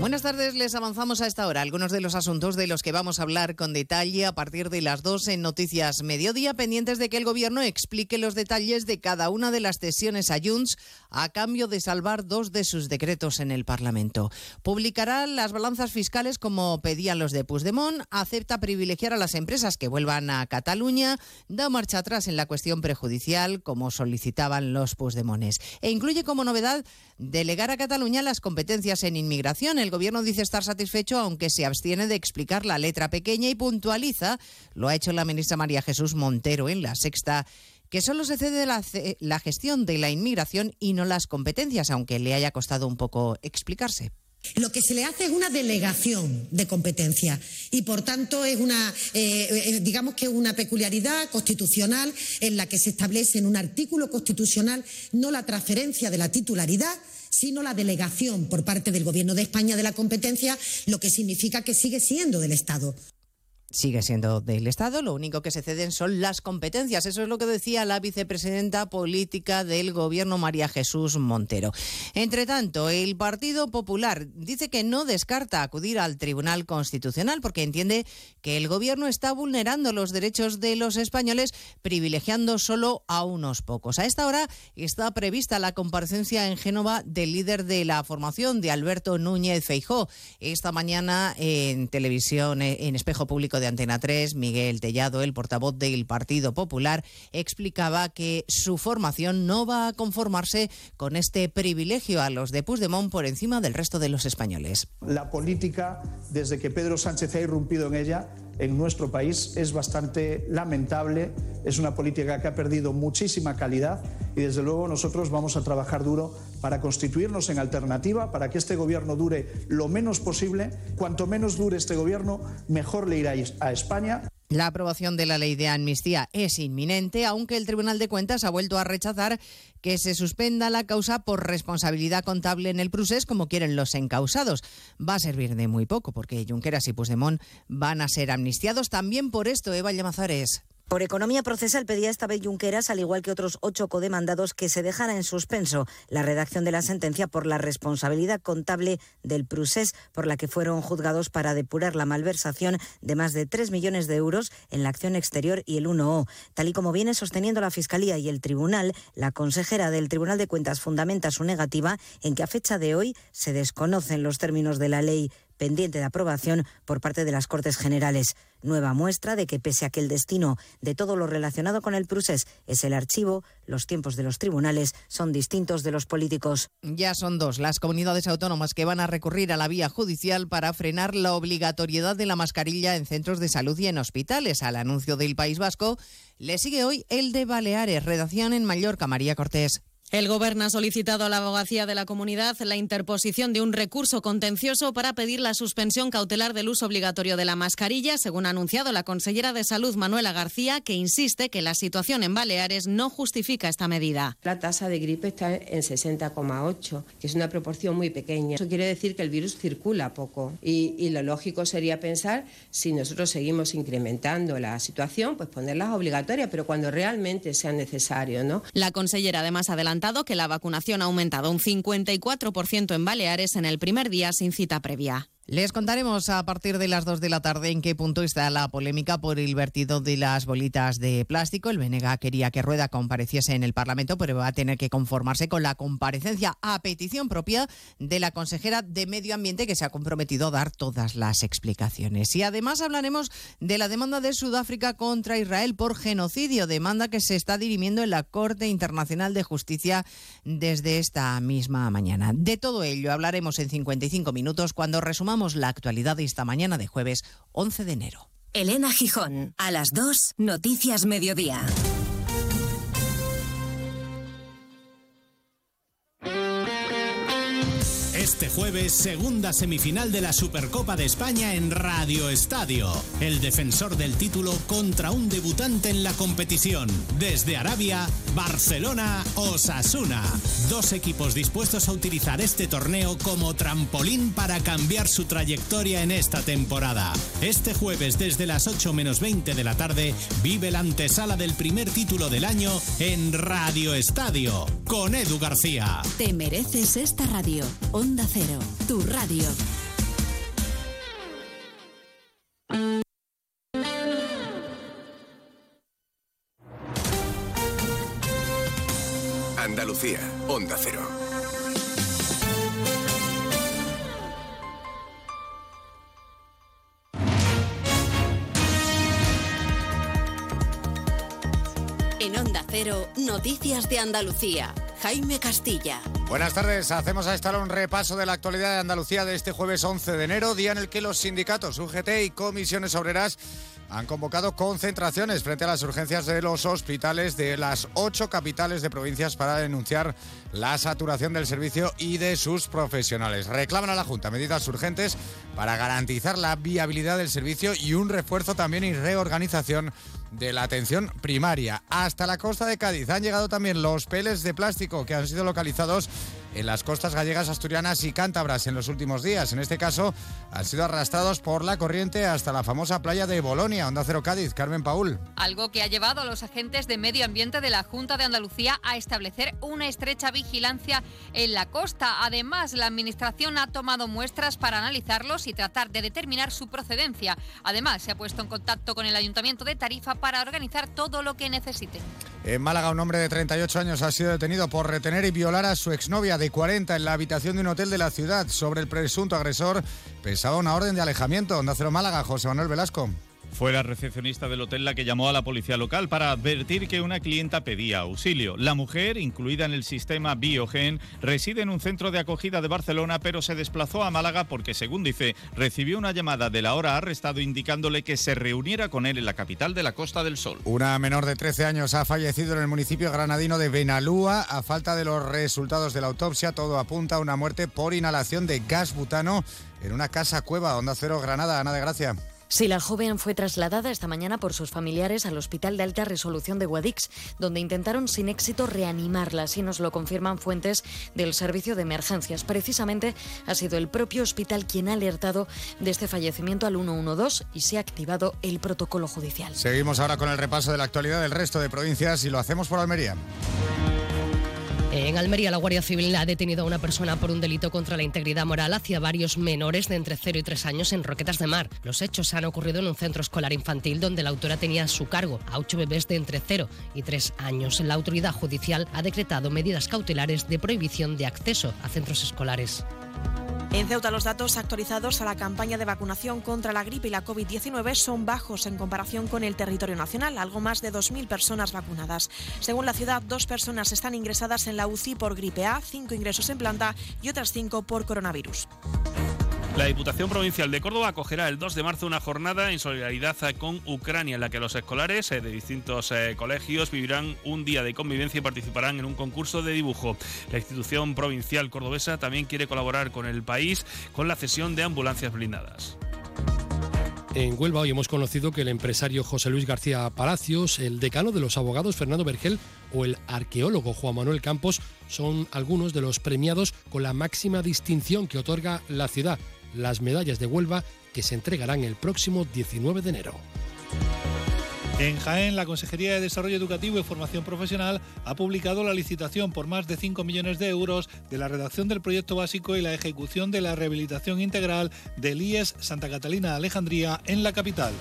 Buenas tardes, les avanzamos a esta hora algunos de los asuntos de los que vamos a hablar con detalle a partir de las dos en Noticias Mediodía, pendientes de que el Gobierno explique los detalles de cada una de las cesiones a Junts a cambio de salvar dos de sus decretos en el Parlamento. Publicará las balanzas fiscales como pedían los de Puigdemont, acepta privilegiar a las empresas que vuelvan a Cataluña, da marcha atrás en la cuestión prejudicial como solicitaban los Puigdemones e incluye como novedad delegar a Cataluña las competencias en inmigración. Gobierno dice estar satisfecho, aunque se abstiene de explicar la letra pequeña y puntualiza, lo ha hecho la ministra María Jesús Montero en la sexta que solo se cede la, gestión de la inmigración y no las competencias, aunque le haya costado un poco explicarse. Lo que se le hace es una delegación de competencia y, por tanto, es una, eh, digamos que una peculiaridad constitucional en la que se establece en un artículo constitucional no la transferencia de la titularidad, sino la delegación por parte del Gobierno de España de la competencia, lo que significa que sigue siendo del Estado sigue siendo del Estado, lo único que se ceden son las competencias. Eso es lo que decía la vicepresidenta política del Gobierno, María Jesús Montero. Entre tanto, el Partido Popular dice que no descarta acudir al Tribunal Constitucional porque entiende que el Gobierno está vulnerando los derechos de los españoles, privilegiando solo a unos pocos. A esta hora está prevista la comparecencia en Génova del líder de la formación, de Alberto Núñez Feijó. Esta mañana en televisión, en espejo público de Antena 3, Miguel Tellado, el portavoz del Partido Popular, explicaba que su formación no va a conformarse con este privilegio a los de Puigdemont por encima del resto de los españoles. La política, desde que Pedro Sánchez ha irrumpido en ella, en nuestro país es bastante lamentable, es una política que ha perdido muchísima calidad y desde luego nosotros vamos a trabajar duro para constituirnos en alternativa, para que este gobierno dure lo menos posible. Cuanto menos dure este gobierno, mejor le irá a España. La aprobación de la ley de amnistía es inminente, aunque el Tribunal de Cuentas ha vuelto a rechazar que se suspenda la causa por responsabilidad contable en el procés, como quieren los encausados. Va a servir de muy poco, porque Junqueras y Puigdemont van a ser amnistiados. También por esto, Eva Llamazares. Por economía procesal pedía esta vez Junqueras, al igual que otros ocho codemandados, que se dejara en suspenso la redacción de la sentencia por la responsabilidad contable del Prusés, por la que fueron juzgados para depurar la malversación de más de tres millones de euros en la acción exterior y el 1O. Tal y como viene sosteniendo la Fiscalía y el Tribunal, la consejera del Tribunal de Cuentas fundamenta su negativa en que a fecha de hoy se desconocen los términos de la ley pendiente de aprobación por parte de las Cortes Generales. Nueva muestra de que pese a que el destino de todo lo relacionado con el Prusés es el archivo, los tiempos de los tribunales son distintos de los políticos. Ya son dos las comunidades autónomas que van a recurrir a la vía judicial para frenar la obligatoriedad de la mascarilla en centros de salud y en hospitales. Al anuncio del País Vasco le sigue hoy el de Baleares, redacción en Mallorca, María Cortés. El Gobierno ha solicitado a la abogacía de la comunidad la interposición de un recurso contencioso para pedir la suspensión cautelar del uso obligatorio de la mascarilla, según ha anunciado la consellera de Salud Manuela García, que insiste que la situación en Baleares no justifica esta medida. La tasa de gripe está en 60,8, que es una proporción muy pequeña. Eso quiere decir que el virus circula poco y, y lo lógico sería pensar si nosotros seguimos incrementando la situación, pues ponerlas obligatorias, pero cuando realmente sea necesario, ¿no? La consellera además que la vacunación ha aumentado un 54% en Baleares en el primer día sin cita previa. Les contaremos a partir de las 2 de la tarde en qué punto está la polémica por el vertido de las bolitas de plástico. El Benega quería que Rueda compareciese en el Parlamento, pero va a tener que conformarse con la comparecencia a petición propia de la consejera de Medio Ambiente que se ha comprometido a dar todas las explicaciones. Y además hablaremos de la demanda de Sudáfrica contra Israel por genocidio, demanda que se está dirimiendo en la Corte Internacional de Justicia desde esta misma mañana. De todo ello hablaremos en 55 minutos cuando resumamos la actualidad de esta mañana de jueves 11 de enero. Elena Gijón, a las 2, Noticias Mediodía. Este jueves, segunda semifinal de la Supercopa de España en Radio Estadio. El defensor del título contra un debutante en la competición. Desde Arabia, Barcelona, Osasuna. Dos equipos dispuestos a utilizar este torneo como trampolín para cambiar su trayectoria en esta temporada. Este jueves, desde las 8 menos 20 de la tarde, vive la antesala del primer título del año en Radio Estadio. Con Edu García. Te mereces esta radio. Cero, tu radio. Andalucía, Onda Cero. En Onda Cero, Noticias de Andalucía. Jaime Castilla. Buenas tardes. Hacemos a esta hora un repaso de la actualidad de Andalucía de este jueves 11 de enero, día en el que los sindicatos UGT y comisiones obreras han convocado concentraciones frente a las urgencias de los hospitales de las ocho capitales de provincias para denunciar la saturación del servicio y de sus profesionales. Reclaman a la Junta medidas urgentes para garantizar la viabilidad del servicio y un refuerzo también y reorganización de la atención primaria. Hasta la costa de Cádiz han llegado también los peles de plástico que han sido localizados en las costas gallegas, asturianas y cántabras en los últimos días. En este caso, han sido arrastrados por la corriente hasta la famosa playa de Bolonia, Onda Cero Cádiz. Carmen Paul. Algo que ha llevado a los agentes de medio ambiente de la Junta de Andalucía a establecer una estrecha vigilancia en la costa. Además, la Administración ha tomado muestras para analizarlos y tratar de determinar su procedencia. Además, se ha puesto en contacto con el Ayuntamiento de Tarifa para organizar todo lo que necesite. En Málaga, un hombre de 38 años ha sido detenido por retener y violar a su exnovia de 40 en la habitación de un hotel de la ciudad. Sobre el presunto agresor pesaba una orden de alejamiento. Onda Cero Málaga, José Manuel Velasco. Fue la recepcionista del hotel la que llamó a la policía local para advertir que una clienta pedía auxilio. La mujer, incluida en el sistema Biogen, reside en un centro de acogida de Barcelona, pero se desplazó a Málaga porque, según dice, recibió una llamada del ahora arrestado indicándole que se reuniera con él en la capital de la Costa del Sol. Una menor de 13 años ha fallecido en el municipio granadino de Benalúa. A falta de los resultados de la autopsia, todo apunta a una muerte por inhalación de gas butano en una casa cueva. Onda Cero Granada, Ana de Gracia. Sí, la joven fue trasladada esta mañana por sus familiares al Hospital de Alta Resolución de Guadix, donde intentaron sin éxito reanimarla, así nos lo confirman fuentes del Servicio de Emergencias. Precisamente ha sido el propio hospital quien ha alertado de este fallecimiento al 112 y se ha activado el protocolo judicial. Seguimos ahora con el repaso de la actualidad del resto de provincias y lo hacemos por Almería. En Almería, la Guardia Civil ha detenido a una persona por un delito contra la integridad moral hacia varios menores de entre 0 y 3 años en Roquetas de Mar. Los hechos han ocurrido en un centro escolar infantil donde la autora tenía a su cargo a ocho bebés de entre 0 y 3 años. La autoridad judicial ha decretado medidas cautelares de prohibición de acceso a centros escolares. En Ceuta los datos actualizados a la campaña de vacunación contra la gripe y la COVID-19 son bajos en comparación con el territorio nacional, algo más de 2.000 personas vacunadas. Según la ciudad, dos personas están ingresadas en la UCI por gripe A, cinco ingresos en planta y otras cinco por coronavirus. La Diputación Provincial de Córdoba acogerá el 2 de marzo una jornada en solidaridad con Ucrania en la que los escolares eh, de distintos eh, colegios vivirán un día de convivencia y participarán en un concurso de dibujo. La institución provincial cordobesa también quiere colaborar con el país con la cesión de ambulancias blindadas. En Huelva hoy hemos conocido que el empresario José Luis García Palacios, el decano de los abogados Fernando Vergel o el arqueólogo Juan Manuel Campos son algunos de los premiados con la máxima distinción que otorga la ciudad las medallas de Huelva que se entregarán el próximo 19 de enero. En Jaén, la Consejería de Desarrollo Educativo y Formación Profesional ha publicado la licitación por más de 5 millones de euros de la redacción del proyecto básico y la ejecución de la rehabilitación integral del IES Santa Catalina Alejandría en la capital.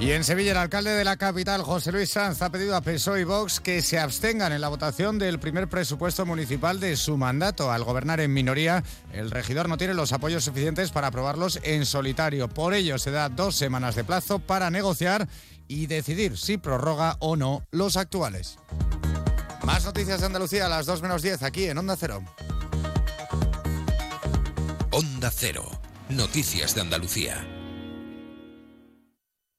Y en Sevilla, el alcalde de la capital, José Luis Sanz, ha pedido a PSOE y Vox que se abstengan en la votación del primer presupuesto municipal de su mandato. Al gobernar en minoría, el regidor no tiene los apoyos suficientes para aprobarlos en solitario. Por ello, se da dos semanas de plazo para negociar y decidir si prorroga o no los actuales. Más noticias de Andalucía a las 2 menos 10 aquí en Onda Cero. Onda Cero. Noticias de Andalucía.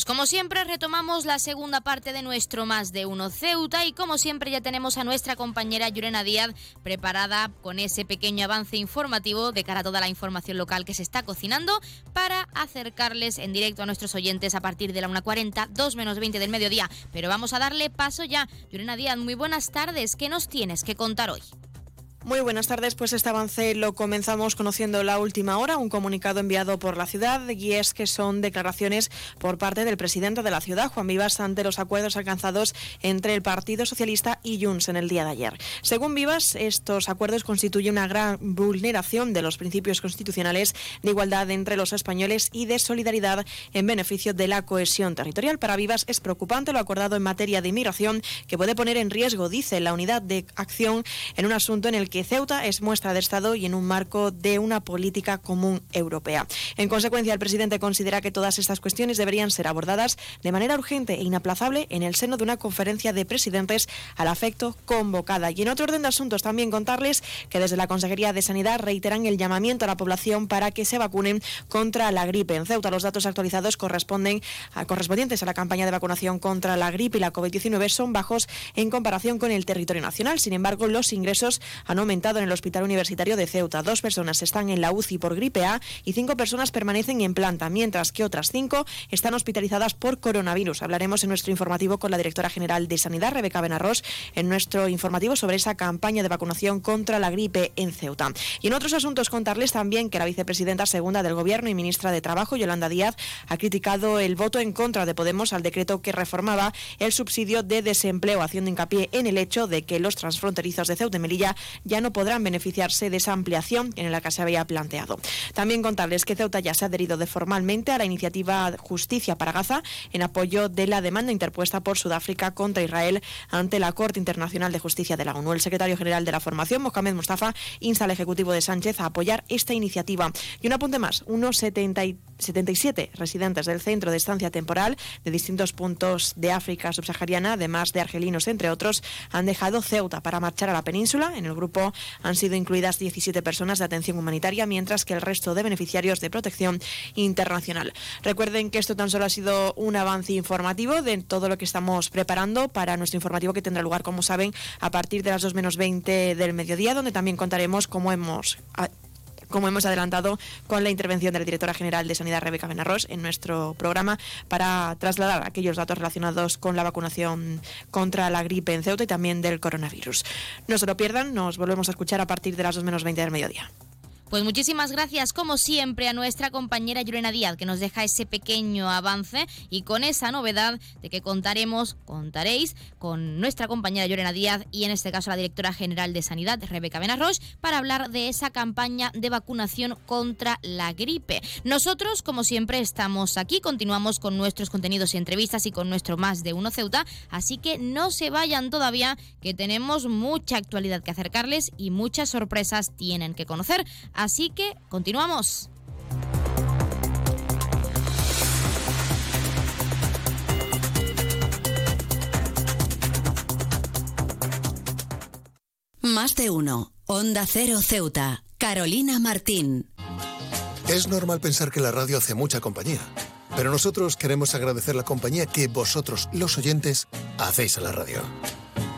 Pues como siempre retomamos la segunda parte de nuestro Más de Uno Ceuta y como siempre ya tenemos a nuestra compañera Yurena Díaz preparada con ese pequeño avance informativo de cara a toda la información local que se está cocinando para acercarles en directo a nuestros oyentes a partir de la 1.40, 2 menos 20 del mediodía. Pero vamos a darle paso ya. Yurena Díaz, muy buenas tardes. ¿Qué nos tienes que contar hoy? Muy buenas tardes, pues este avance lo comenzamos conociendo la última hora, un comunicado enviado por la ciudad y es que son declaraciones por parte del presidente de la ciudad, Juan Vivas, ante los acuerdos alcanzados entre el Partido Socialista y Junts en el día de ayer. Según Vivas, estos acuerdos constituyen una gran vulneración de los principios constitucionales de igualdad entre los españoles y de solidaridad en beneficio de la cohesión territorial. Para Vivas es preocupante lo acordado en materia de inmigración que puede poner en riesgo, dice, la unidad de acción en un asunto en el que Ceuta es muestra de Estado y en un marco de una política común europea. En consecuencia, el presidente considera que todas estas cuestiones deberían ser abordadas de manera urgente e inaplazable en el seno de una conferencia de presidentes al afecto convocada. Y en otro orden de asuntos, también contarles que desde la Consejería de Sanidad reiteran el llamamiento a la población para que se vacunen contra la gripe. En Ceuta, los datos actualizados corresponden a, correspondientes a la campaña de vacunación contra la gripe y la COVID-19 son bajos en comparación con el territorio nacional. Sin embargo, los ingresos han aumentado en el Hospital Universitario de Ceuta. Dos personas están en la UCI por gripe A y cinco personas permanecen en planta, mientras que otras cinco están hospitalizadas por coronavirus. Hablaremos en nuestro informativo con la directora general de Sanidad, Rebeca Benarros, en nuestro informativo sobre esa campaña de vacunación contra la gripe en Ceuta. Y en otros asuntos contarles también que la vicepresidenta segunda del Gobierno y ministra de Trabajo, Yolanda Díaz, ha criticado el voto en contra de Podemos al decreto que reformaba el subsidio de desempleo, haciendo hincapié en el hecho de que los transfronterizos de Ceuta y Melilla ya no podrán beneficiarse de esa ampliación en la que se había planteado. También contarles que Ceuta ya se ha adherido de formalmente a la iniciativa Justicia para Gaza en apoyo de la demanda interpuesta por Sudáfrica contra Israel ante la Corte Internacional de Justicia de la ONU. El secretario general de la formación, Mohamed Mustafa, insta al Ejecutivo de Sánchez a apoyar esta iniciativa. Y un apunte más, unos 70 77 residentes del centro de estancia temporal de distintos puntos de África subsahariana, además de argelinos, entre otros, han dejado Ceuta para marchar a la península. En el grupo han sido incluidas 17 personas de atención humanitaria, mientras que el resto de beneficiarios de protección internacional. Recuerden que esto tan solo ha sido un avance informativo de todo lo que estamos preparando para nuestro informativo que tendrá lugar, como saben, a partir de las 2 menos 20 del mediodía, donde también contaremos cómo hemos como hemos adelantado con la intervención de la directora general de Sanidad, Rebeca Benarros, en nuestro programa para trasladar aquellos datos relacionados con la vacunación contra la gripe en Ceuta y también del coronavirus. No se lo pierdan, nos volvemos a escuchar a partir de las 2 menos 20 del mediodía. Pues muchísimas gracias, como siempre, a nuestra compañera Yurena Díaz, que nos deja ese pequeño avance y con esa novedad de que contaremos, contaréis con nuestra compañera Llorena Díaz y en este caso la directora general de Sanidad, Rebeca Benarroch, para hablar de esa campaña de vacunación contra la gripe. Nosotros, como siempre, estamos aquí, continuamos con nuestros contenidos y entrevistas y con nuestro más de uno Ceuta, así que no se vayan todavía, que tenemos mucha actualidad que acercarles y muchas sorpresas tienen que conocer. Así que continuamos. Más de uno. Onda Cero Ceuta. Carolina Martín. Es normal pensar que la radio hace mucha compañía, pero nosotros queremos agradecer la compañía que vosotros, los oyentes, hacéis a la radio.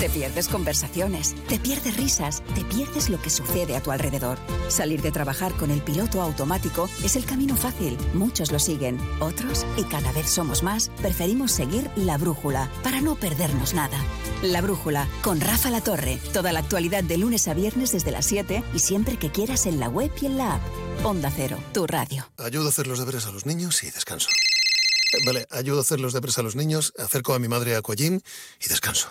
Te pierdes conversaciones, te pierdes risas, te pierdes lo que sucede a tu alrededor. Salir de trabajar con el piloto automático es el camino fácil. Muchos lo siguen, otros, y cada vez somos más, preferimos seguir la brújula para no perdernos nada. La brújula con Rafa La Torre. Toda la actualidad de lunes a viernes desde las 7 y siempre que quieras en la web y en la app. Onda Cero, tu radio. Ayudo a hacer los deberes a los niños y descanso. Eh, Vale, ayudo a hacer los deberes a los niños, acerco a mi madre a Aquagym y descanso.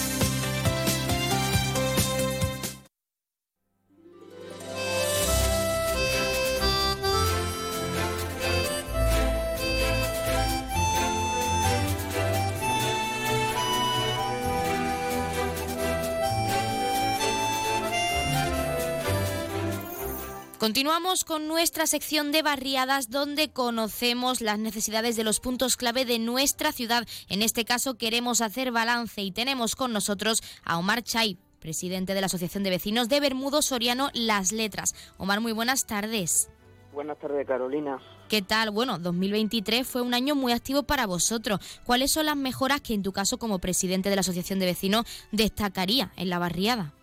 Continuamos con nuestra sección de barriadas donde conocemos las necesidades de los puntos clave de nuestra ciudad. En este caso queremos hacer balance y tenemos con nosotros a Omar Chay, presidente de la Asociación de Vecinos de Bermudo Soriano Las Letras. Omar, muy buenas tardes. Buenas tardes, Carolina. ¿Qué tal? Bueno, 2023 fue un año muy activo para vosotros. ¿Cuáles son las mejoras que en tu caso como presidente de la Asociación de Vecinos destacaría en la barriada?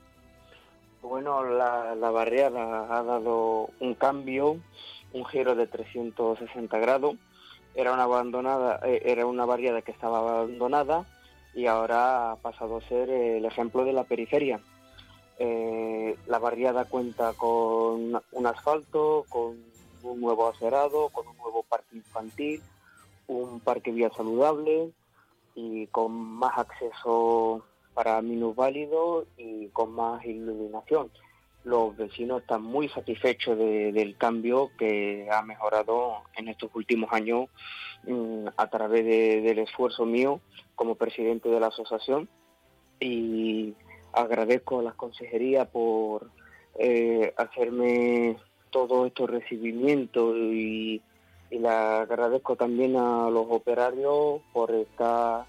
Bueno, la, la barriada ha dado un cambio, un giro de 360 grados. Era una abandonada, eh, era una barriada que estaba abandonada y ahora ha pasado a ser el ejemplo de la periferia. Eh, la barriada cuenta con un asfalto, con un nuevo acerado, con un nuevo parque infantil, un parque vía saludable y con más acceso para minusválidos y con más iluminación. Los vecinos están muy satisfechos de- del cambio que ha mejorado en estos últimos años mm, a través de- del esfuerzo mío como presidente de la asociación y agradezco a la consejería por eh, hacerme todos estos recibimientos y, y agradezco también a los operarios por estar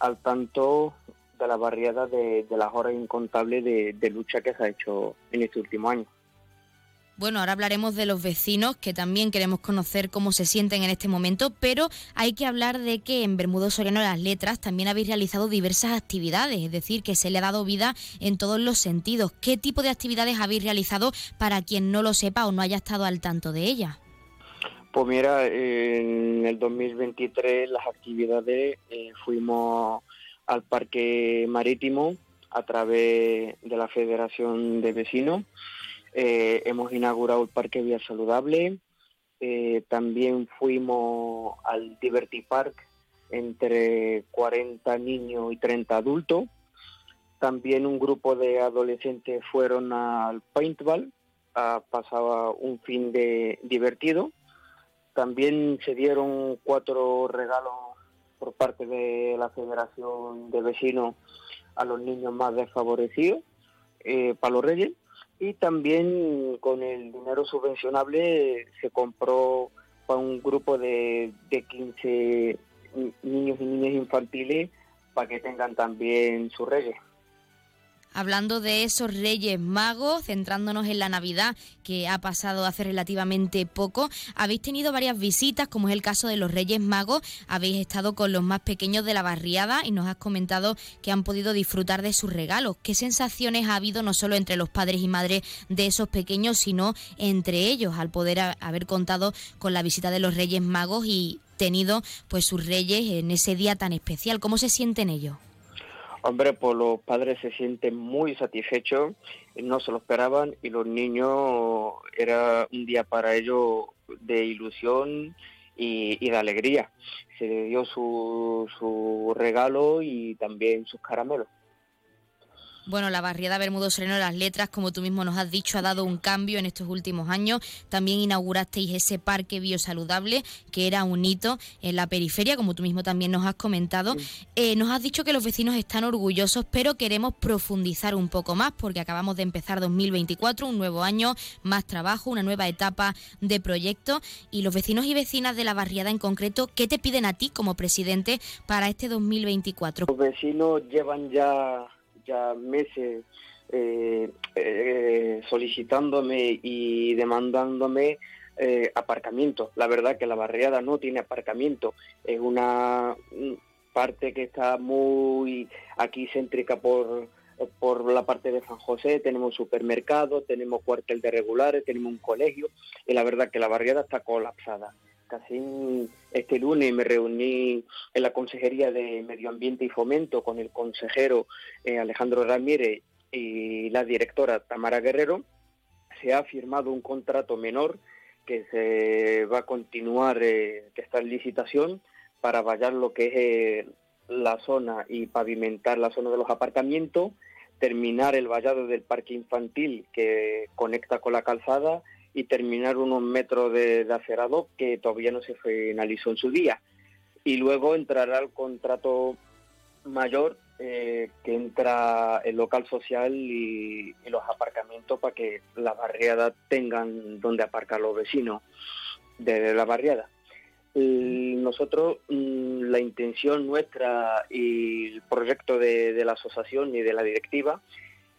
al tanto de la barriada de, de las horas incontables de, de lucha que se ha hecho en este último año. Bueno, ahora hablaremos de los vecinos, que también queremos conocer cómo se sienten en este momento, pero hay que hablar de que en Bermudo Soriano de las Letras también habéis realizado diversas actividades, es decir, que se le ha dado vida en todos los sentidos. ¿Qué tipo de actividades habéis realizado para quien no lo sepa o no haya estado al tanto de ellas? Pues mira, en el 2023 las actividades eh, fuimos al Parque Marítimo a través de la Federación de Vecinos. Eh, hemos inaugurado el Parque Vía Saludable, Eh, también fuimos al Diverty Park entre 40 niños y 30 adultos. También un grupo de adolescentes fueron al paintball, a pasar un fin de divertido. También se dieron cuatro regalos por parte de la Federación de Vecinos a los niños más desfavorecidos eh, para los Reyes. Y también con el dinero subvencionable se compró para un grupo de, de 15 niños y niñas infantiles para que tengan también sus reyes hablando de esos Reyes Magos, centrándonos en la Navidad, que ha pasado hace relativamente poco. Habéis tenido varias visitas, como es el caso de los Reyes Magos. Habéis estado con los más pequeños de la barriada y nos has comentado que han podido disfrutar de sus regalos. ¿Qué sensaciones ha habido no solo entre los padres y madres de esos pequeños, sino entre ellos al poder haber contado con la visita de los Reyes Magos y tenido pues sus reyes en ese día tan especial? ¿Cómo se sienten ellos? Hombre, pues los padres se sienten muy satisfechos, no se lo esperaban y los niños era un día para ellos de ilusión y, de alegría. Se le dio su, su regalo y también sus caramelos. Bueno, la barriada Bermudo Sereno de las Letras, como tú mismo nos has dicho, ha dado un cambio en estos últimos años. También inaugurasteis ese parque biosaludable, que era un hito en la periferia, como tú mismo también nos has comentado. Eh, nos has dicho que los vecinos están orgullosos, pero queremos profundizar un poco más, porque acabamos de empezar 2024, un nuevo año, más trabajo, una nueva etapa de proyecto. Y los vecinos y vecinas de la barriada en concreto, ¿qué te piden a ti como presidente para este 2024? Los vecinos llevan ya ya meses eh, eh, solicitándome y demandándome eh, aparcamiento. La verdad que la barriada no tiene aparcamiento. Es una parte que está muy aquí céntrica por, por la parte de San José. Tenemos supermercado, tenemos cuartel de regulares, tenemos un colegio y la verdad que la barriada está colapsada casi este lunes me reuní en la Consejería de Medio Ambiente y Fomento con el consejero eh, Alejandro Ramírez y la directora Tamara Guerrero. Se ha firmado un contrato menor que se va a continuar, eh, que está en licitación, para vallar lo que es eh, la zona y pavimentar la zona de los aparcamientos, terminar el vallado del parque infantil que conecta con la calzada y terminar unos metros de, acerado que todavía no se finalizó en su día. Y luego entrará el contrato mayor eh, que entra el local social y, los aparcamientos para que la barriada tengan donde aparcar los vecinos de la barriada. nosotros, mm, la intención nuestra y el proyecto de, la asociación y de la directiva,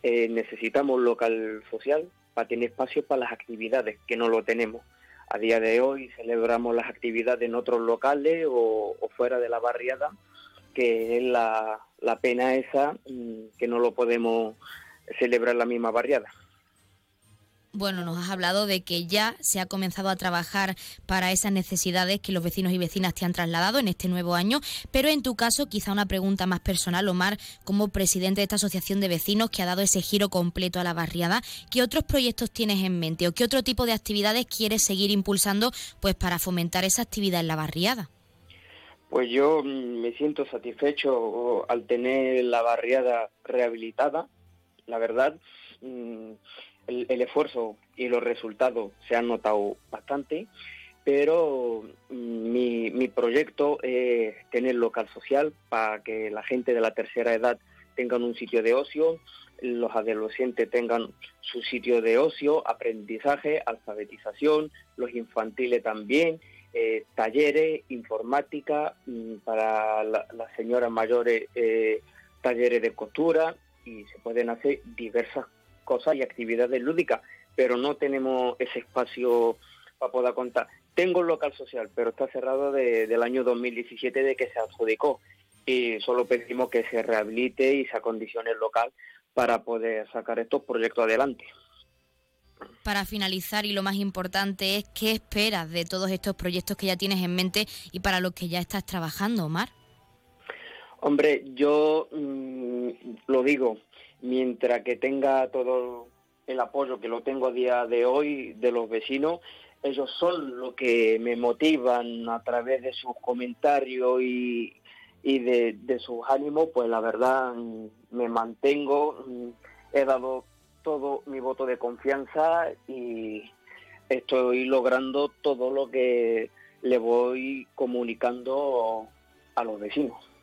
eh, necesitamos local social, para tener espacio para las actividades, que no lo tenemos. A día de hoy celebramos las actividades en otros locales o, fuera de la barriada, que es la, la pena esa mm, que no lo podemos celebrar en la misma barriada bueno, nos has hablado de que ya se ha comenzado a trabajar para esas necesidades que los vecinos y vecinas te han trasladado en este nuevo año, pero en tu caso, quizá una pregunta más personal, Omar, como presidente de esta asociación de vecinos que ha dado ese giro completo a la barriada, ¿qué otros proyectos tienes en mente o qué otro tipo de actividades quieres seguir impulsando pues para fomentar esa actividad en la barriada? Pues yo mm, me siento satisfecho al tener la barriada rehabilitada, la verdad. El, esfuerzo y los resultados se han notado bastante, pero mm, mi, mi proyecto es tener local social para que la gente de la tercera edad tengan un sitio de ocio, los adolescentes tengan su sitio de ocio, aprendizaje, alfabetización, los infantiles también, eh, talleres, informática, mm, para las señoras mayores, eh, talleres de costura y se pueden hacer diversas cosas y actividades lúdicas, pero no tenemos ese espacio para poder contar. Tengo un local social, pero está cerrado de, del año 2017 de que se adjudicó y solo pedimos que se rehabilite y se acondicione el local para poder sacar estos proyectos adelante. Para finalizar, y lo más importante es, ¿qué esperas de todos estos proyectos que ya tienes en mente y para los que ya estás trabajando, Omar? Hombre, yo mm, lo digo, mientras que tenga todo el apoyo que lo tengo a día de hoy de los vecinos. Ellos son los que me motivan a través de sus comentarios y, y de, de sus ánimos, pues la verdad me mantengo, he dado todo mi voto de confianza y estoy logrando todo lo que le voy comunicando a los vecinos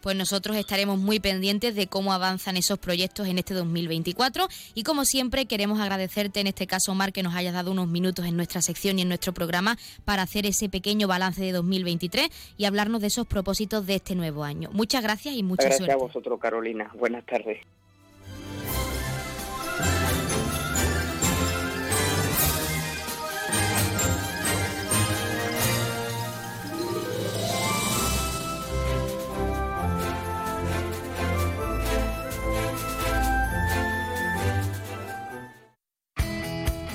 pues nosotros estaremos muy pendientes de cómo avanzan esos proyectos en este 2024 y como siempre queremos agradecerte en este caso Mar que nos hayas dado unos minutos en nuestra sección y en nuestro programa para hacer ese pequeño balance de 2023 y hablarnos de esos propósitos de este nuevo año. Muchas gracias y mucha suerte. Gracias a vosotros Carolina. Buenas tardes.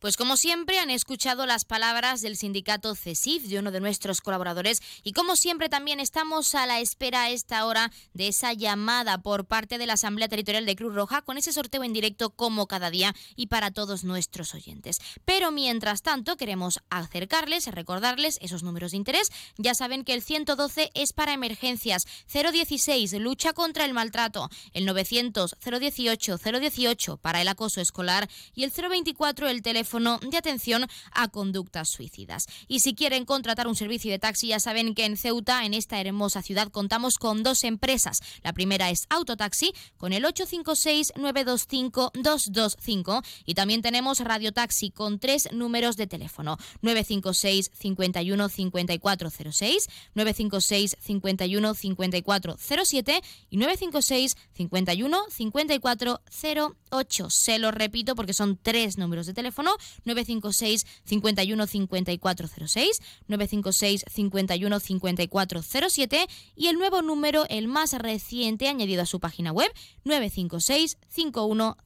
Pues como siempre han escuchado las palabras del sindicato CESIF, de uno de nuestros colaboradores, y como siempre también estamos a la espera a esta hora de esa llamada por parte de la Asamblea Territorial de Cruz Roja con ese sorteo en directo como cada día y para todos nuestros oyentes. Pero mientras tanto queremos acercarles, recordarles esos números de interés. Ya saben que el 112 es para emergencias, 016 lucha contra el maltrato, el 900 018 018 para el acoso escolar y el 024 el teléfono de atención a conductas suicidas. Y si quieren contratar un servicio de taxi, ya saben que en Ceuta, en esta hermosa ciudad, contamos con dos empresas. La primera es Autotaxi con el 856-925-225 y también tenemos Radio Taxi con tres números de teléfono 956 51 5406, 956 51 5407 y 956 51 5408. Se lo repito porque son tres números de teléfono 956 51 5406, 956 51 5407 y el nuevo número, el más reciente añadido a su página web, 956 51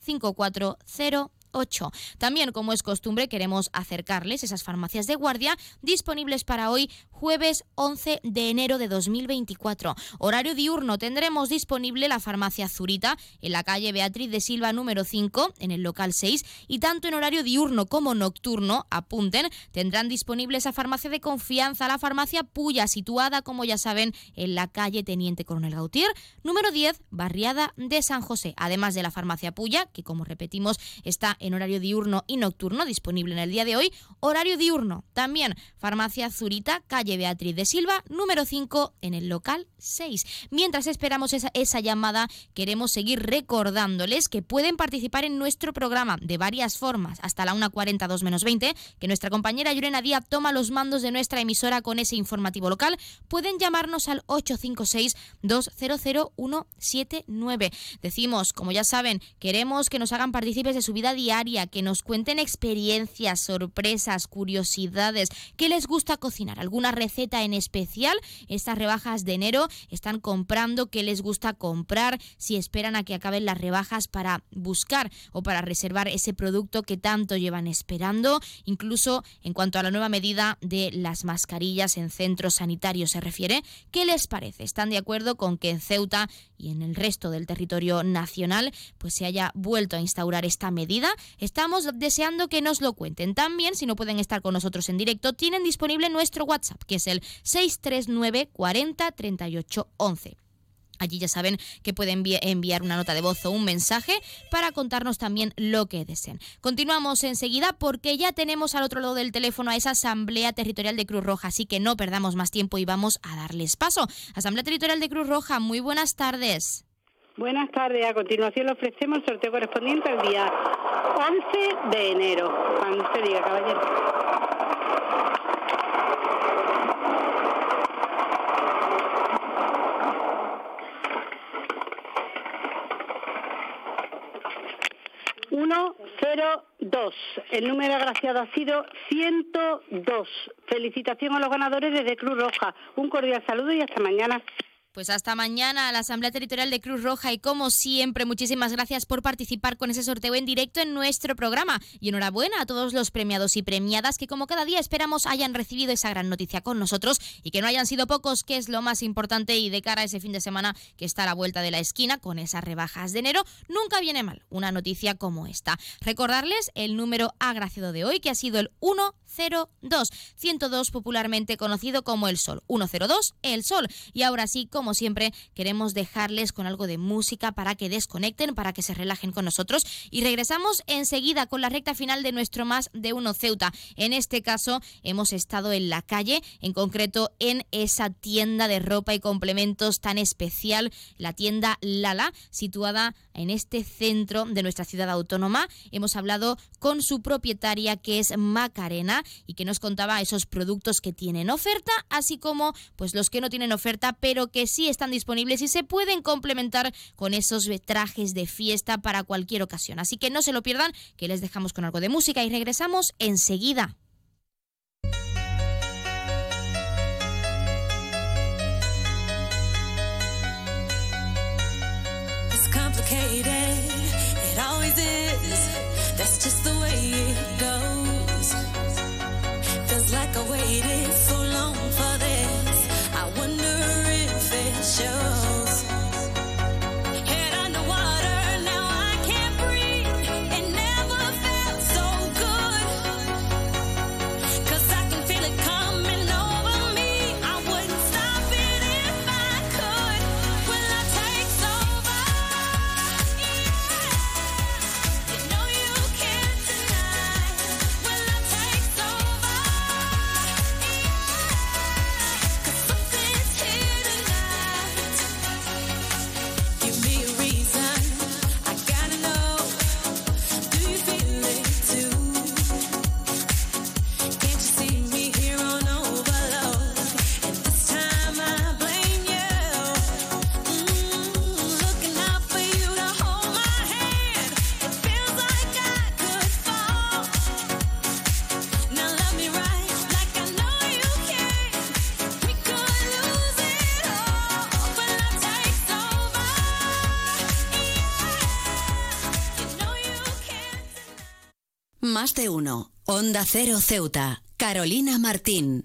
5408. También, como es costumbre, queremos acercarles esas farmacias de guardia disponibles para hoy, jueves 11 de enero de 2024. Horario diurno tendremos disponible la farmacia Zurita en la calle Beatriz de Silva número 5 en el local 6 y tanto en horario diurno como nocturno, apunten, tendrán disponible esa farmacia de confianza, la farmacia Puya, situada, como ya saben, en la calle Teniente Coronel Gautier, número 10, barriada de San José. Además de la farmacia Puya, que como repetimos está en horario diurno y nocturno, disponible en el día de hoy. Horario diurno, también Farmacia Zurita, calle Beatriz de Silva, número 5, en el local 6. Mientras esperamos esa, esa llamada, queremos seguir recordándoles que pueden participar en nuestro programa de varias formas, hasta la 1.40, 2 menos 20, que nuestra compañera Yurena Díaz toma los mandos de nuestra emisora con ese informativo local. Pueden llamarnos al 856 200179. Decimos, como ya saben, queremos que nos hagan partícipes de su vida diaria que nos cuenten experiencias, sorpresas, curiosidades, qué les gusta cocinar, alguna receta en especial. Estas rebajas de enero están comprando, qué les gusta comprar, si esperan a que acaben las rebajas para buscar o para reservar ese producto que tanto llevan esperando, incluso en cuanto a la nueva medida de las mascarillas en centros sanitarios se refiere. ¿Qué les parece? ¿Están de acuerdo con que en Ceuta y en el resto del territorio nacional pues se haya vuelto a instaurar esta medida? Estamos deseando que nos lo cuenten. También, si no pueden estar con nosotros en directo, tienen disponible nuestro WhatsApp, que es el 639 40 38 11. Allí ya saben que pueden enviar una nota de voz o un mensaje para contarnos también lo que deseen. Continuamos enseguida porque ya tenemos al otro lado del teléfono a esa Asamblea Territorial de Cruz Roja, así que no perdamos más tiempo y vamos a darles paso. Asamblea Territorial de Cruz Roja, muy buenas tardes. Buenas tardes. A continuación le ofrecemos el sorteo correspondiente al día 11 de enero. Cuando usted diga, caballero. Uno, cero, dos. El número agraciado ha sido 102. Felicitación a los ganadores desde Cruz Roja. Un cordial saludo y hasta mañana. Pues hasta mañana a la Asamblea Territorial de Cruz Roja y como siempre, muchísimas gracias por participar con ese sorteo en directo en nuestro programa. Y enhorabuena a todos los premiados y premiadas que como cada día esperamos hayan recibido esa gran noticia con nosotros y que no hayan sido pocos, que es lo más importante y de cara a ese fin de semana que está a la vuelta de la esquina con esas rebajas de enero, nunca viene mal una noticia como esta. Recordarles el número agraciado de hoy que ha sido el 102, 102 popularmente conocido como el Sol. 102, el Sol. Y ahora sí, como como siempre, queremos dejarles con algo de música para que desconecten, para que se relajen con nosotros. Y regresamos enseguida con la recta final de nuestro Más de Uno Ceuta. En este caso, hemos estado en la calle, en concreto en esa tienda de ropa y complementos tan especial, la tienda Lala, situada en este centro de nuestra ciudad autónoma. Hemos hablado con su propietaria, que es Macarena, y que nos contaba esos productos que tienen oferta, así como pues los que no tienen oferta, pero que sí están disponibles y se pueden complementar con esos trajes de fiesta para cualquier ocasión. Así que no se lo pierdan, que les dejamos con algo de música y regresamos enseguida. Más de uno. Onda Cero Ceuta. Carolina Martín.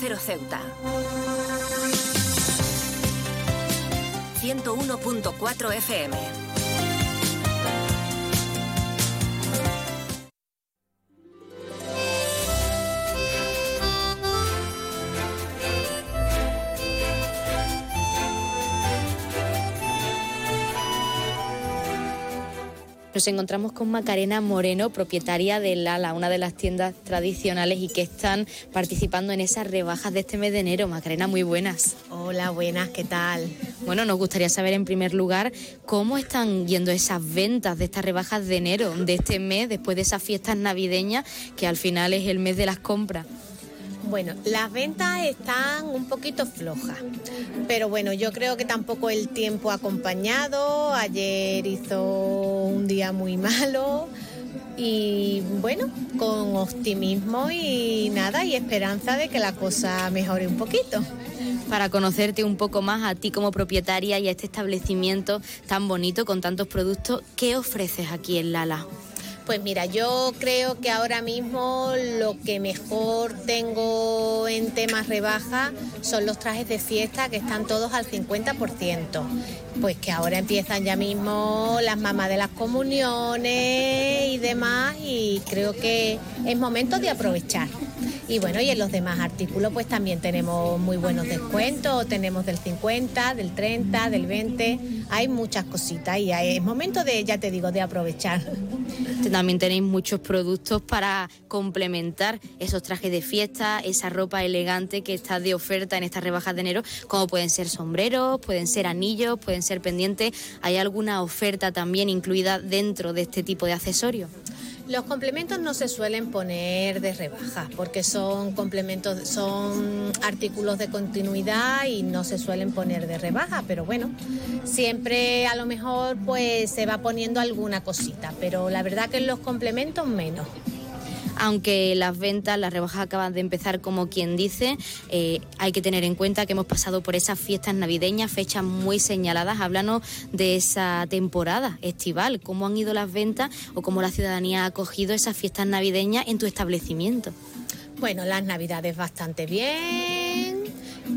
Ceuta. 101.4 FM. Nos encontramos con Macarena Moreno, propietaria de Lala, una de las tiendas tradicionales y que están participando en esas rebajas de este mes de enero. Macarena, muy buenas. Hola, buenas, ¿qué tal? Bueno, nos gustaría saber en primer lugar cómo están yendo esas ventas de estas rebajas de enero, de este mes, después de esas fiestas navideñas, que al final es el mes de las compras. Bueno, las ventas están un poquito flojas, pero bueno, yo creo que tampoco el tiempo ha acompañado. Ayer hizo un día muy malo y bueno, con optimismo y nada, y esperanza de que la cosa mejore un poquito. Para conocerte un poco más a ti como propietaria y a este establecimiento tan bonito con tantos productos, ¿qué ofreces aquí en Lala? Pues mira, yo creo que ahora mismo lo que mejor tengo en temas rebaja son los trajes de fiesta que están todos al 50%. Pues que ahora empiezan ya mismo las mamás de las comuniones y demás y creo que es momento de aprovechar. Y bueno, y en los demás artículos pues también tenemos muy buenos descuentos, tenemos del 50, del 30, del 20, hay muchas cositas y es momento de, ya te digo, de aprovechar. También tenéis muchos productos para complementar esos trajes de fiesta, esa ropa elegante que está de oferta en estas rebajas de enero, como pueden ser sombreros, pueden ser anillos, pueden ser pendientes. ¿Hay alguna oferta también incluida dentro de este tipo de accesorios? Los complementos no se suelen poner de rebaja porque son complementos, son artículos de continuidad y no se suelen poner de rebaja, pero bueno, siempre a lo mejor pues se va poniendo alguna cosita, pero la verdad que en los complementos menos aunque las ventas, las rebajas acaban de empezar como quien dice, eh, hay que tener en cuenta que hemos pasado por esas fiestas navideñas, fechas muy señaladas. Háblanos de esa temporada estival, cómo han ido las ventas o cómo la ciudadanía ha acogido esas fiestas navideñas en tu establecimiento. Bueno, las navidades bastante bien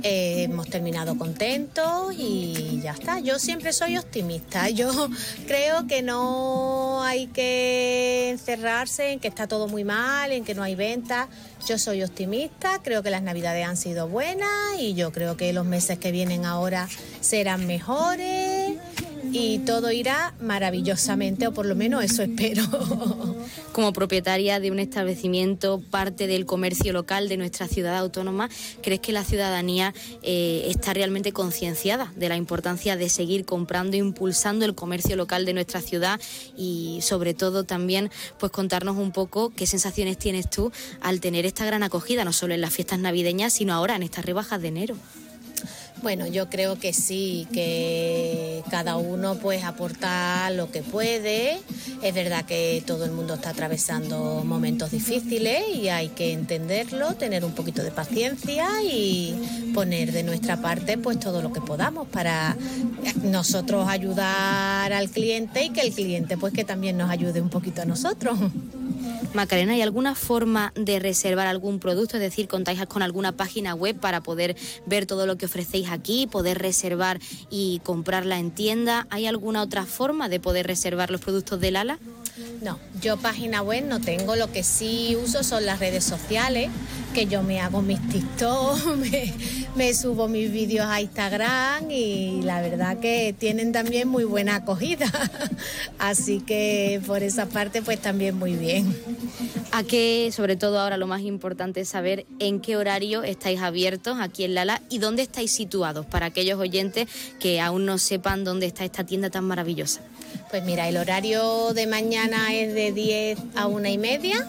eh, hemos terminado contentos y ya está. Yo siempre soy optimista. *laughs* Yo creo que no hay que encerrarse en que está todo muy mal, en que no hay ventas. Yo soy optimista, creo que las navidades han sido buenas y yo creo que los meses que vienen ahora serán mejores y todo irá maravillosamente, o por lo menos eso espero. *laughs* Como propietaria de un establecimiento, parte del comercio local de nuestra ciudad autónoma, ¿crees que la ciudadanía eh, está realmente concienciada de la importancia de seguir comprando, impulsando el comercio local de nuestra ciudad y sobre todo también pues contarnos un poco qué sensaciones tienes tú al tener esta gran acogida, no solo en las fiestas navideñas, sino ahora en estas rebajas de enero? Bueno, yo creo que sí, que cada uno pues aporta lo que puede. Es verdad que todo el mundo está atravesando momentos difíciles y hay que entenderlo, tener un poquito de paciencia y poner de nuestra parte pues todo lo que podamos para nosotros ayudar al cliente y que el cliente pues que también nos ayude un poquito a nosotros. Macarena, ¿hay alguna forma de reservar algún producto? Es decir, ¿contáis con alguna página web para poder ver todo lo que ofrecéis aquí, poder reservar y comprarla en tienda? ¿Hay alguna otra forma de poder reservar los productos del ala? No, yo página web no tengo, lo que sí uso son las redes sociales, que yo me hago mis TikTok, *laughs* me, subo mis vídeos a Instagram y la verdad que tienen también muy buena acogida. *laughs* Así que por esa parte pues también muy bien. A qué, sobre todo ahora lo más importante es saber en qué horario estáis abiertos aquí en Lala y dónde estáis situados para aquellos oyentes que aún no sepan dónde está esta tienda tan maravillosa. Pues mira, el horario de mañana es de 10 a 1 y media,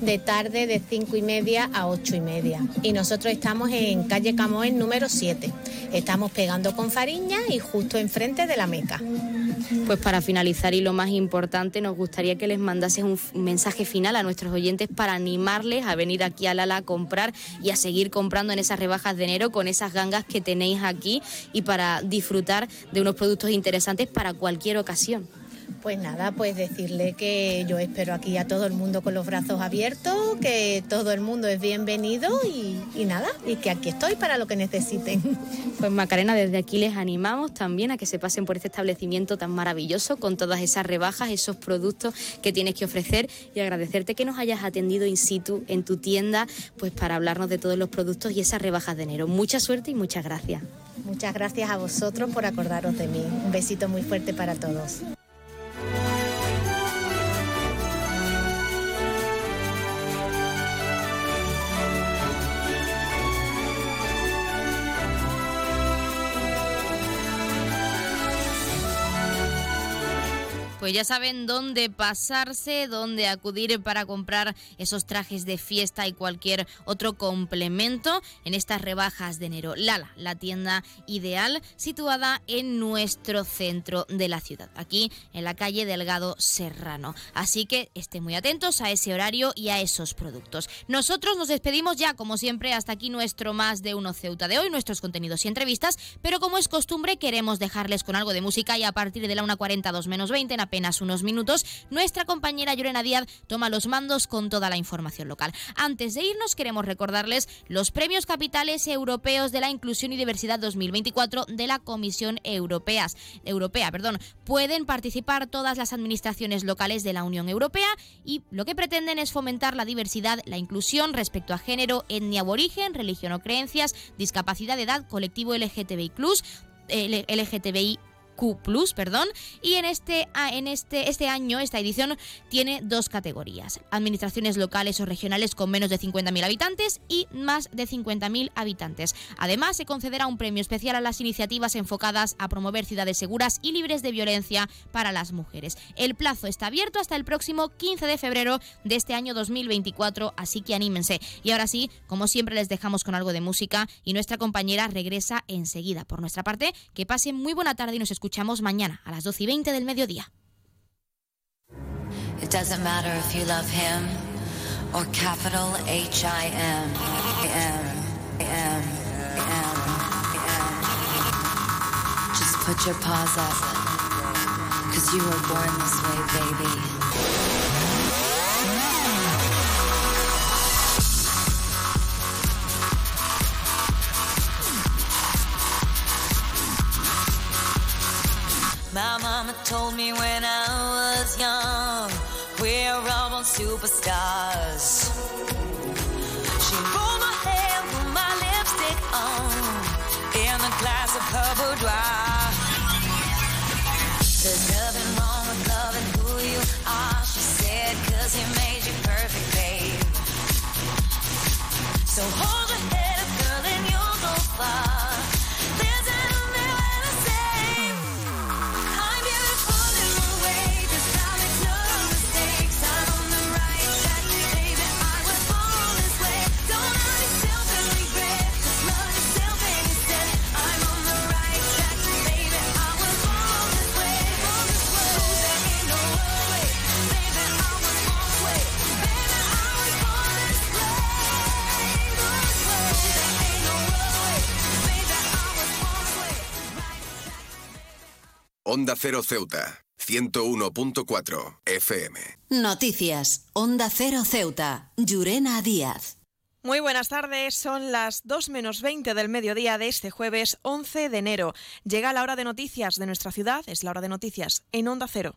de tarde de 5 y media a 8 y media. Y nosotros estamos en calle Camoen número 7. Estamos pegando con Fariña y justo enfrente de la Meca. Pues para finalizar y lo más importante, nos gustaría que les mandases un mensaje final a nuestros oyentes para animarles a venir aquí a Lala a comprar y a seguir comprando en esas rebajas de enero con esas gangas que tenéis aquí y para disfrutar de unos productos interesantes para cualquier ocasión. Pues nada, pues decirle que yo espero aquí a todo el mundo con los brazos abiertos, que todo el mundo es bienvenido y, nada, y que aquí estoy para lo que necesiten. Pues Macarena, desde aquí les animamos también a que se pasen por este establecimiento tan maravilloso con todas esas rebajas, esos productos que tienes que ofrecer y agradecerte que nos hayas atendido in situ en tu tienda, pues para hablarnos de todos los productos y esas rebajas de enero. Mucha suerte y muchas gracias. Muchas gracias a vosotros por acordaros de mí. Un besito muy fuerte para todos. Pues ya saben dónde pasarse, dónde acudir para comprar esos trajes de fiesta y cualquier otro complemento en estas rebajas de enero. Lala, la tienda ideal situada en nuestro centro de la ciudad, aquí en la calle Delgado Serrano. Así que estén muy atentos a ese horario y a esos productos. Nosotros nos despedimos ya, como siempre, hasta aquí nuestro más de uno Ceuta de hoy, nuestros contenidos y entrevistas, pero como es costumbre queremos dejarles con algo de música y a partir de la 1.42 menos 20 en apenas unos minutos, nuestra compañera Llorena Díaz toma los mandos con toda la información local. Antes de irnos, queremos recordarles los premios capitales europeos de la inclusión y diversidad 2024 de la Comisión Europea. Europea perdón. Pueden participar todas las administraciones locales de la Unión Europea y lo que pretenden es fomentar la diversidad, la inclusión respecto a género, etnia o origen, religión o creencias, discapacidad de edad, colectivo LGTBI+, LGTBI Q+, perdón, y en este, en este, este año, esta edición, tiene dos categorías. Administraciones locales o regionales con menos de 50.000 habitantes y más de 50.000 habitantes. Además, se concederá un premio especial a las iniciativas enfocadas a promover ciudades seguras y libres de violencia para las mujeres. El plazo está abierto hasta el próximo 15 de febrero de este año 2024, así que anímense. Y ahora sí, como siempre, les dejamos con algo de música y nuestra compañera regresa enseguida. Por nuestra parte, que pasen muy buena tarde y nos escuchamos mañana a las 12 y 20 del mediodía. It doesn't matter if you love him or capital H I M M M M. Just put your paws up, cause you were born this way, baby. My mama told me when I was young, we're all born superstars. She pulled my hair, put my lipstick on, in a glass of her boudoir. There's Onda Cero Ceuta, 101.4 FM. Noticias. Onda Cero Ceuta. Llurena Díaz. Muy buenas tardes, son las 2 menos 20 del mediodía de este jueves 11 de enero. Llega la hora de noticias de nuestra ciudad, es la hora de noticias en Onda Cero.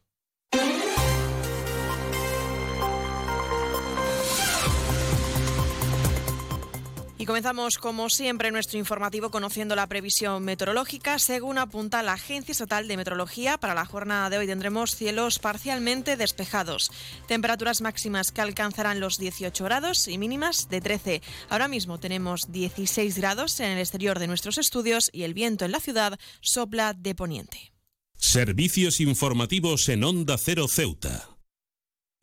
Y comenzamos, como siempre, nuestro informativo conociendo la previsión meteorológica. Según apunta la Agencia Estatal de Meteorología, para la jornada de hoy tendremos cielos parcialmente despejados. Temperaturas máximas que alcanzarán los 18 grados y mínimas de 13. Ahora mismo tenemos 16 grados en el exterior de nuestros estudios y el viento en la ciudad sopla de poniente. Servicios informativos en Onda Cero Ceuta.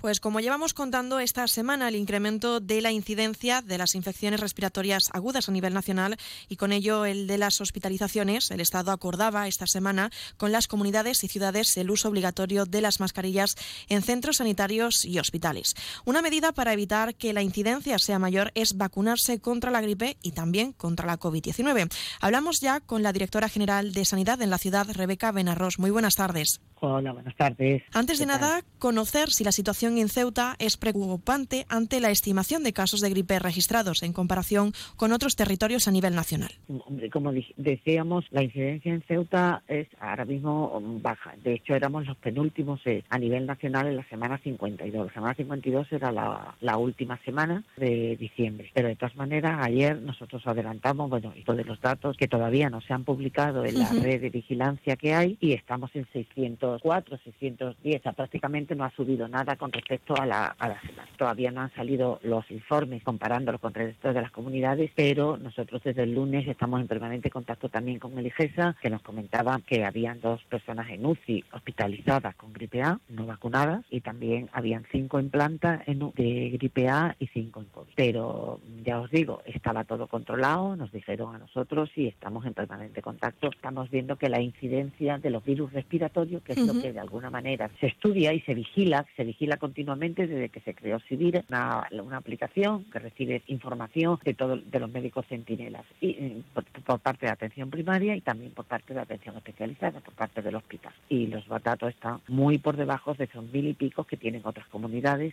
Pues como llevamos contando esta semana, el incremento de la incidencia de las infecciones respiratorias agudas a nivel nacional y con ello el de las hospitalizaciones, el Estado acordaba esta semana con las comunidades y ciudades el uso obligatorio de las mascarillas en centros sanitarios y hospitales. Una medida para evitar que la incidencia sea mayor es vacunarse contra la gripe y también contra la COVID-19. Hablamos ya con la directora general de Sanidad en la ciudad, Rebeca Benarros. Muy buenas tardes. Hola, buenas tardes. Antes de nada, conocer si la situación en Ceuta es preocupante ante la estimación de casos de gripe registrados en comparación con otros territorios a nivel nacional. Hombre, como decíamos, la incidencia en Ceuta es ahora mismo mm, baja. De hecho, éramos los penúltimos eh, a nivel nacional en la semana 52. La semana 52 era la, la última semana de diciembre. Pero de todas maneras, ayer nosotros adelantamos, bueno, esto de los datos que todavía no se han publicado en la Ujú. red de vigilancia que hay y estamos en 604, 610. O sea, prácticamente no ha subido nada con respecto a la, a la semana. Todavía no han salido los informes comparándolo con el resto de las comunidades, pero nosotros desde el lunes estamos en permanente contacto también con el IGESA, que nos comentaba que habían dos personas en UCI hospitalizadas con gripe A, no vacunadas, y también habían cinco en planta en de gripe A y cinco en COVID. Pero ya os digo, estaba todo controlado, nos dijeron a nosotros y estamos en permanente contacto. Estamos viendo que la incidencia de los virus respiratorios, que es lo que de alguna manera se estudia y se vigila, se vigila continuamente desde que se creó CIVIR, una, aplicación que recibe información de todos de los médicos centinelas y eh, por, parte de atención primaria y también por parte de atención especializada, por parte del hospital. Y los datos están muy por debajo de esos mil y pico que tienen otras comunidades.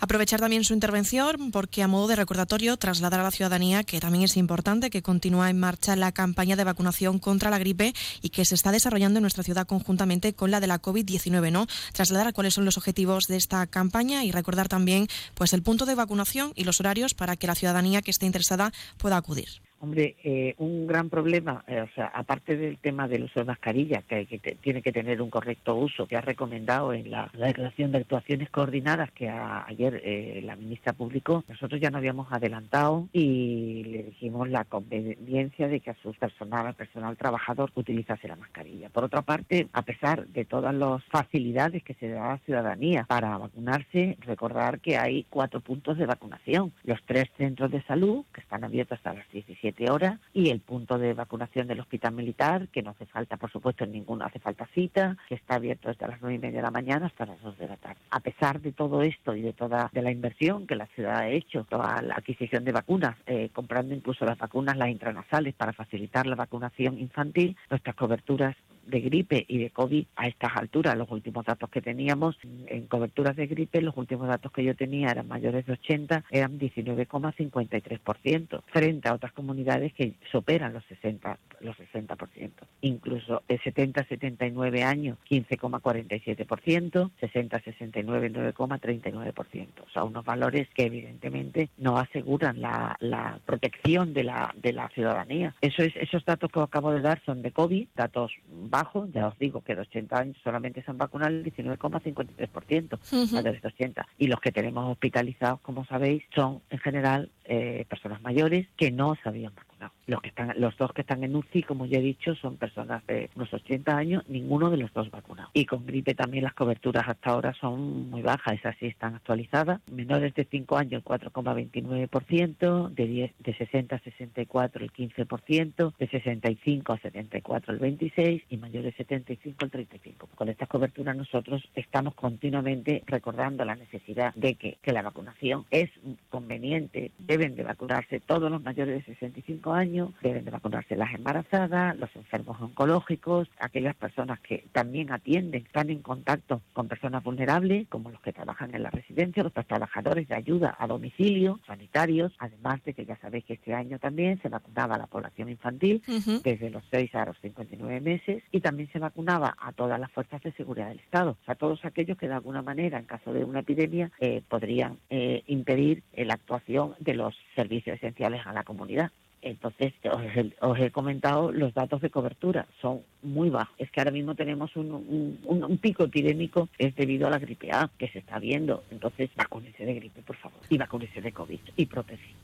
Aprovechar también su intervención porque a modo de recordatorio trasladar a la ciudadanía que también es importante que continúa en marcha la campaña de vacunación contra la gripe y que se está desarrollando en nuestra ciudad conjuntamente con la de la COVID-19, ¿no? Trasladar a cuáles son los objetivos de esta campaña y recordar también pues el punto de vacunación y los horarios para que la ciudadanía que esté interesada pueda acudir. Hombre, eh, un gran problema, eh, o sea, aparte del tema del uso de mascarilla, que, tiene que tener un correcto uso, que ha recomendado en la, la declaración de actuaciones coordinadas que ayer eh, la ministra publicó, nosotros ya nos habíamos adelantado y le dijimos la conveniencia de que a su personal, al personal trabajador, utilizase la mascarilla. Por otra parte, a pesar de todas las facilidades que se da a la ciudadanía para vacunarse, recordar que hay cuatro puntos de vacunación. Los tres centros de salud, que están abiertos hasta las 17 horas, y el punto de vacunación del Hospital Militar, que no hace falta, por supuesto, en ninguno hace falta cita, que está abierto desde las nueve y media de la mañana hasta las 2 de la tarde. A pesar de todo esto y de toda de la inversión que la ciudad ha hecho, toda la adquisición de vacunas, eh, comprando incluso las vacunas, las intranasales, para facilitar la vacunación infantil, nuestras coberturas de gripe y de COVID a estas alturas, los últimos datos que teníamos en coberturas de gripe, los últimos datos que yo tenía eran mayores de 80, eran 19,53%, frente a otras comunidades que superan los 60, los 60%. Incluso de 70 a 79 años, 15,47%, 60 a 69, 9,39%. O sea, unos valores que evidentemente no aseguran la, la protección de la, de la ciudadanía. Eso es, esos datos que os acabo de dar son de COVID, datos bajos, ya os digo que de 80 años solamente se han vacunado el 19,53%, Ujú. mayores de 80. Y los que tenemos hospitalizados, como sabéis, son en general eh, personas mayores que no se habían vacunado. Los, que están, los dos que están en UCI, como ya he dicho, son personas de unos 80 años, ninguno de los dos vacunados. Y con gripe también las coberturas hasta ahora son muy bajas, esas sí están actualizadas. Menores de 5 años, 4,29%, de, 10, de 60 a 64 el 15%, de 65 a 74 el 26% y mayores de 75 el 35%. Con estas coberturas nosotros estamos continuamente recordando la necesidad de que, que la vacunación es conveniente, deben de vacunarse todos los mayores de 65 años, deben de vacunarse las embarazadas, los enfermos oncológicos, aquellas personas que también atienden, están en contacto con personas vulnerables, como los que trabajan en la residencia, los trabajadores de ayuda a domicilio, sanitarios, además de que ya sabéis que este año también se vacunaba a la población infantil desde los 6 a los 59 meses y también se vacunaba a todas las fuerzas de seguridad del Estado, o sea, todos aquellos que de alguna manera, en caso de una epidemia, eh, podrían eh, impedir eh, la actuación de los servicios esenciales a la comunidad. Entonces, os he, os he comentado los datos de cobertura, son muy bajos. Es que ahora mismo tenemos un, un- un- un pico epidémico, es debido a la gripe A, que se está viendo. Entonces, vacúnese de gripe, por favor, y vacúnese de COVID, y protege.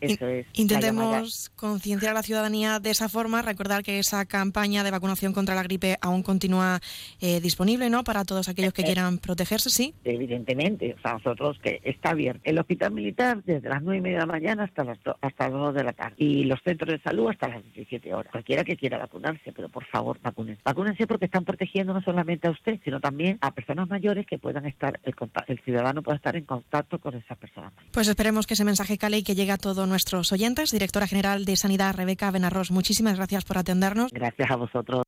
Eso es Intentemos concienciar a la ciudadanía de esa forma, recordar que esa campaña de vacunación contra la gripe aún continúa eh, disponible, ¿no? Para todos aquellos que quieran protegerse, sí. evidentemente, o sea, nosotros que está abierto el hospital militar desde las nueve y media de la mañana hasta las do- hasta las 2 de la tarde y los centros de salud hasta las 17 horas. Cualquiera que quiera vacunarse, pero por favor, vacúnense. Vacúnense porque están protegiendo no solamente a usted, sino también a personas mayores que puedan estar, el, ciudadano pueda estar en contacto con esas personas. Pues esperemos que ese mensaje cale y que llegue a todos nuestros oyentes. Directora General de Sanidad, Rebeca Benarros, muchísimas gracias por atendernos. Gracias a vosotros.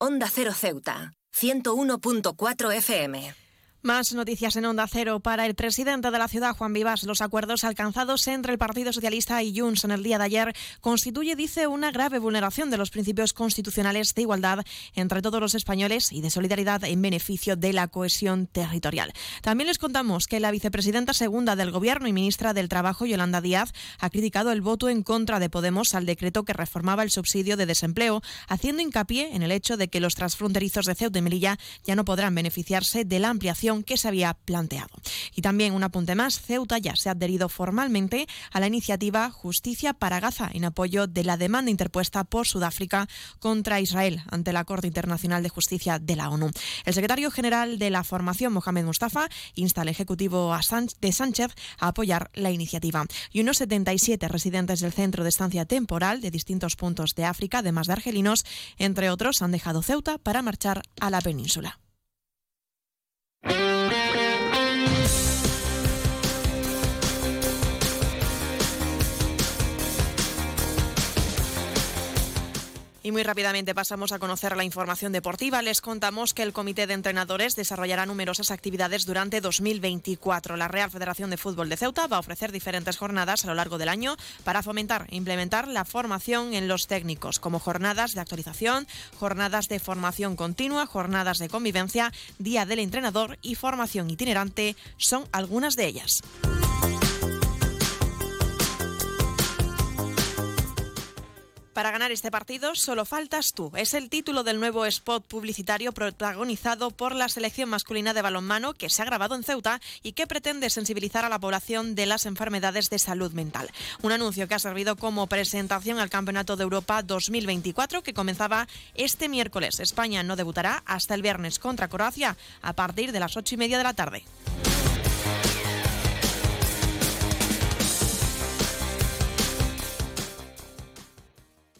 Onda Cero Ceuta, 101.4 FM. Más noticias en Onda Cero para el presidente de la ciudad, Juan Vivas. Los acuerdos alcanzados entre el Partido Socialista y Junts en el día de ayer constituye, dice, una grave vulneración de los principios constitucionales de igualdad entre todos los españoles y de solidaridad en beneficio de la cohesión territorial. También les contamos que la vicepresidenta segunda del Gobierno y ministra del Trabajo, Yolanda Díaz, ha criticado el voto en contra de Podemos al decreto que reformaba el subsidio de desempleo, haciendo hincapié en el hecho de que los transfronterizos de Ceuta y Melilla ya no podrán beneficiarse de la ampliación que se había planteado. Y también un apunte más, Ceuta ya se ha adherido formalmente a la iniciativa Justicia para Gaza en apoyo de la demanda interpuesta por Sudáfrica contra Israel ante la Corte Internacional de Justicia de la ONU. El secretario general de la formación, Mohamed Mustafa, insta al Ejecutivo de Sánchez a apoyar la iniciativa. Y unos 77 residentes del centro de estancia temporal de distintos puntos de África, además de argelinos, entre otros, han dejado Ceuta para marchar a la península. Y muy rápidamente pasamos a conocer la información deportiva. Les contamos que el Comité de Entrenadores desarrollará numerosas actividades durante 2024. La Real Federación de Fútbol de Ceuta va a ofrecer diferentes jornadas a lo largo del año para fomentar e implementar la formación en los técnicos, como jornadas de actualización, jornadas de formación continua, jornadas de convivencia, Día del Entrenador y formación itinerante son algunas de ellas. Para ganar este partido solo faltas tú. Es el título del nuevo spot publicitario protagonizado por la selección masculina de balonmano que se ha grabado en Ceuta y que pretende sensibilizar a la población de las enfermedades de salud mental. Un anuncio que ha servido como presentación al Campeonato de Europa 2024 que comenzaba este miércoles. España no debutará hasta el viernes contra Croacia a partir de las ocho y media de la tarde.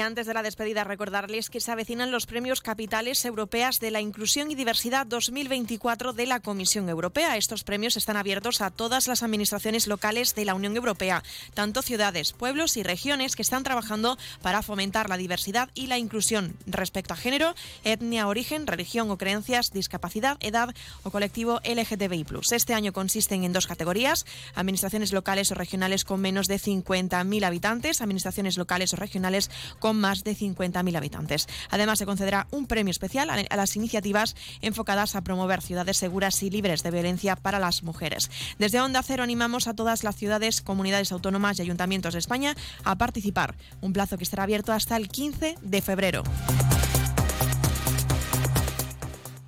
Antes de la despedida, recordarles que se avecinan los premios capitales europeas de la inclusión y diversidad 2024 de la Comisión Europea. Estos premios están abiertos a todas las administraciones locales de la Unión Europea, tanto ciudades, pueblos y regiones que están trabajando para fomentar la diversidad y la inclusión respecto a género, etnia, origen, religión o creencias, discapacidad, edad o colectivo LGTBI+. Este año consisten en dos categorías: administraciones locales o regionales con menos de 50.000 habitantes, administraciones locales o regionales con más de 50.000 habitantes. Además, se concederá un premio especial a las iniciativas enfocadas a promover ciudades seguras y libres de violencia para las mujeres. Desde Onda Cero animamos a todas las ciudades, comunidades autónomas y ayuntamientos de España a participar. Un plazo que estará abierto hasta el 15 de febrero.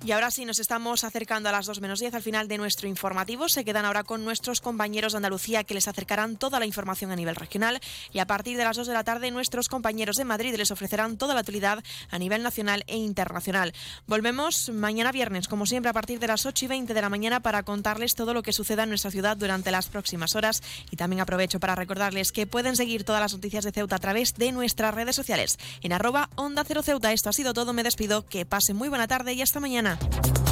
Y ahora sí, nos estamos acercando a las 2 menos 10 al final de nuestro informativo. Se quedan ahora con nuestros compañeros de Andalucía que les acercarán toda la información a nivel regional. Y a partir de las 2 de la tarde, nuestros compañeros de Madrid les ofrecerán toda la actualidad a nivel nacional e internacional. Volvemos mañana viernes, como siempre, a partir de las 8 y 20 de la mañana para contarles todo lo que suceda en nuestra ciudad durante las próximas horas. Y también aprovecho para recordarles que pueden seguir todas las noticias de Ceuta a través de nuestras redes sociales. En arroba Onda Cero Ceuta. Esto ha sido todo. Me despido. Que pasen muy buena tarde y hasta mañana. Thank you.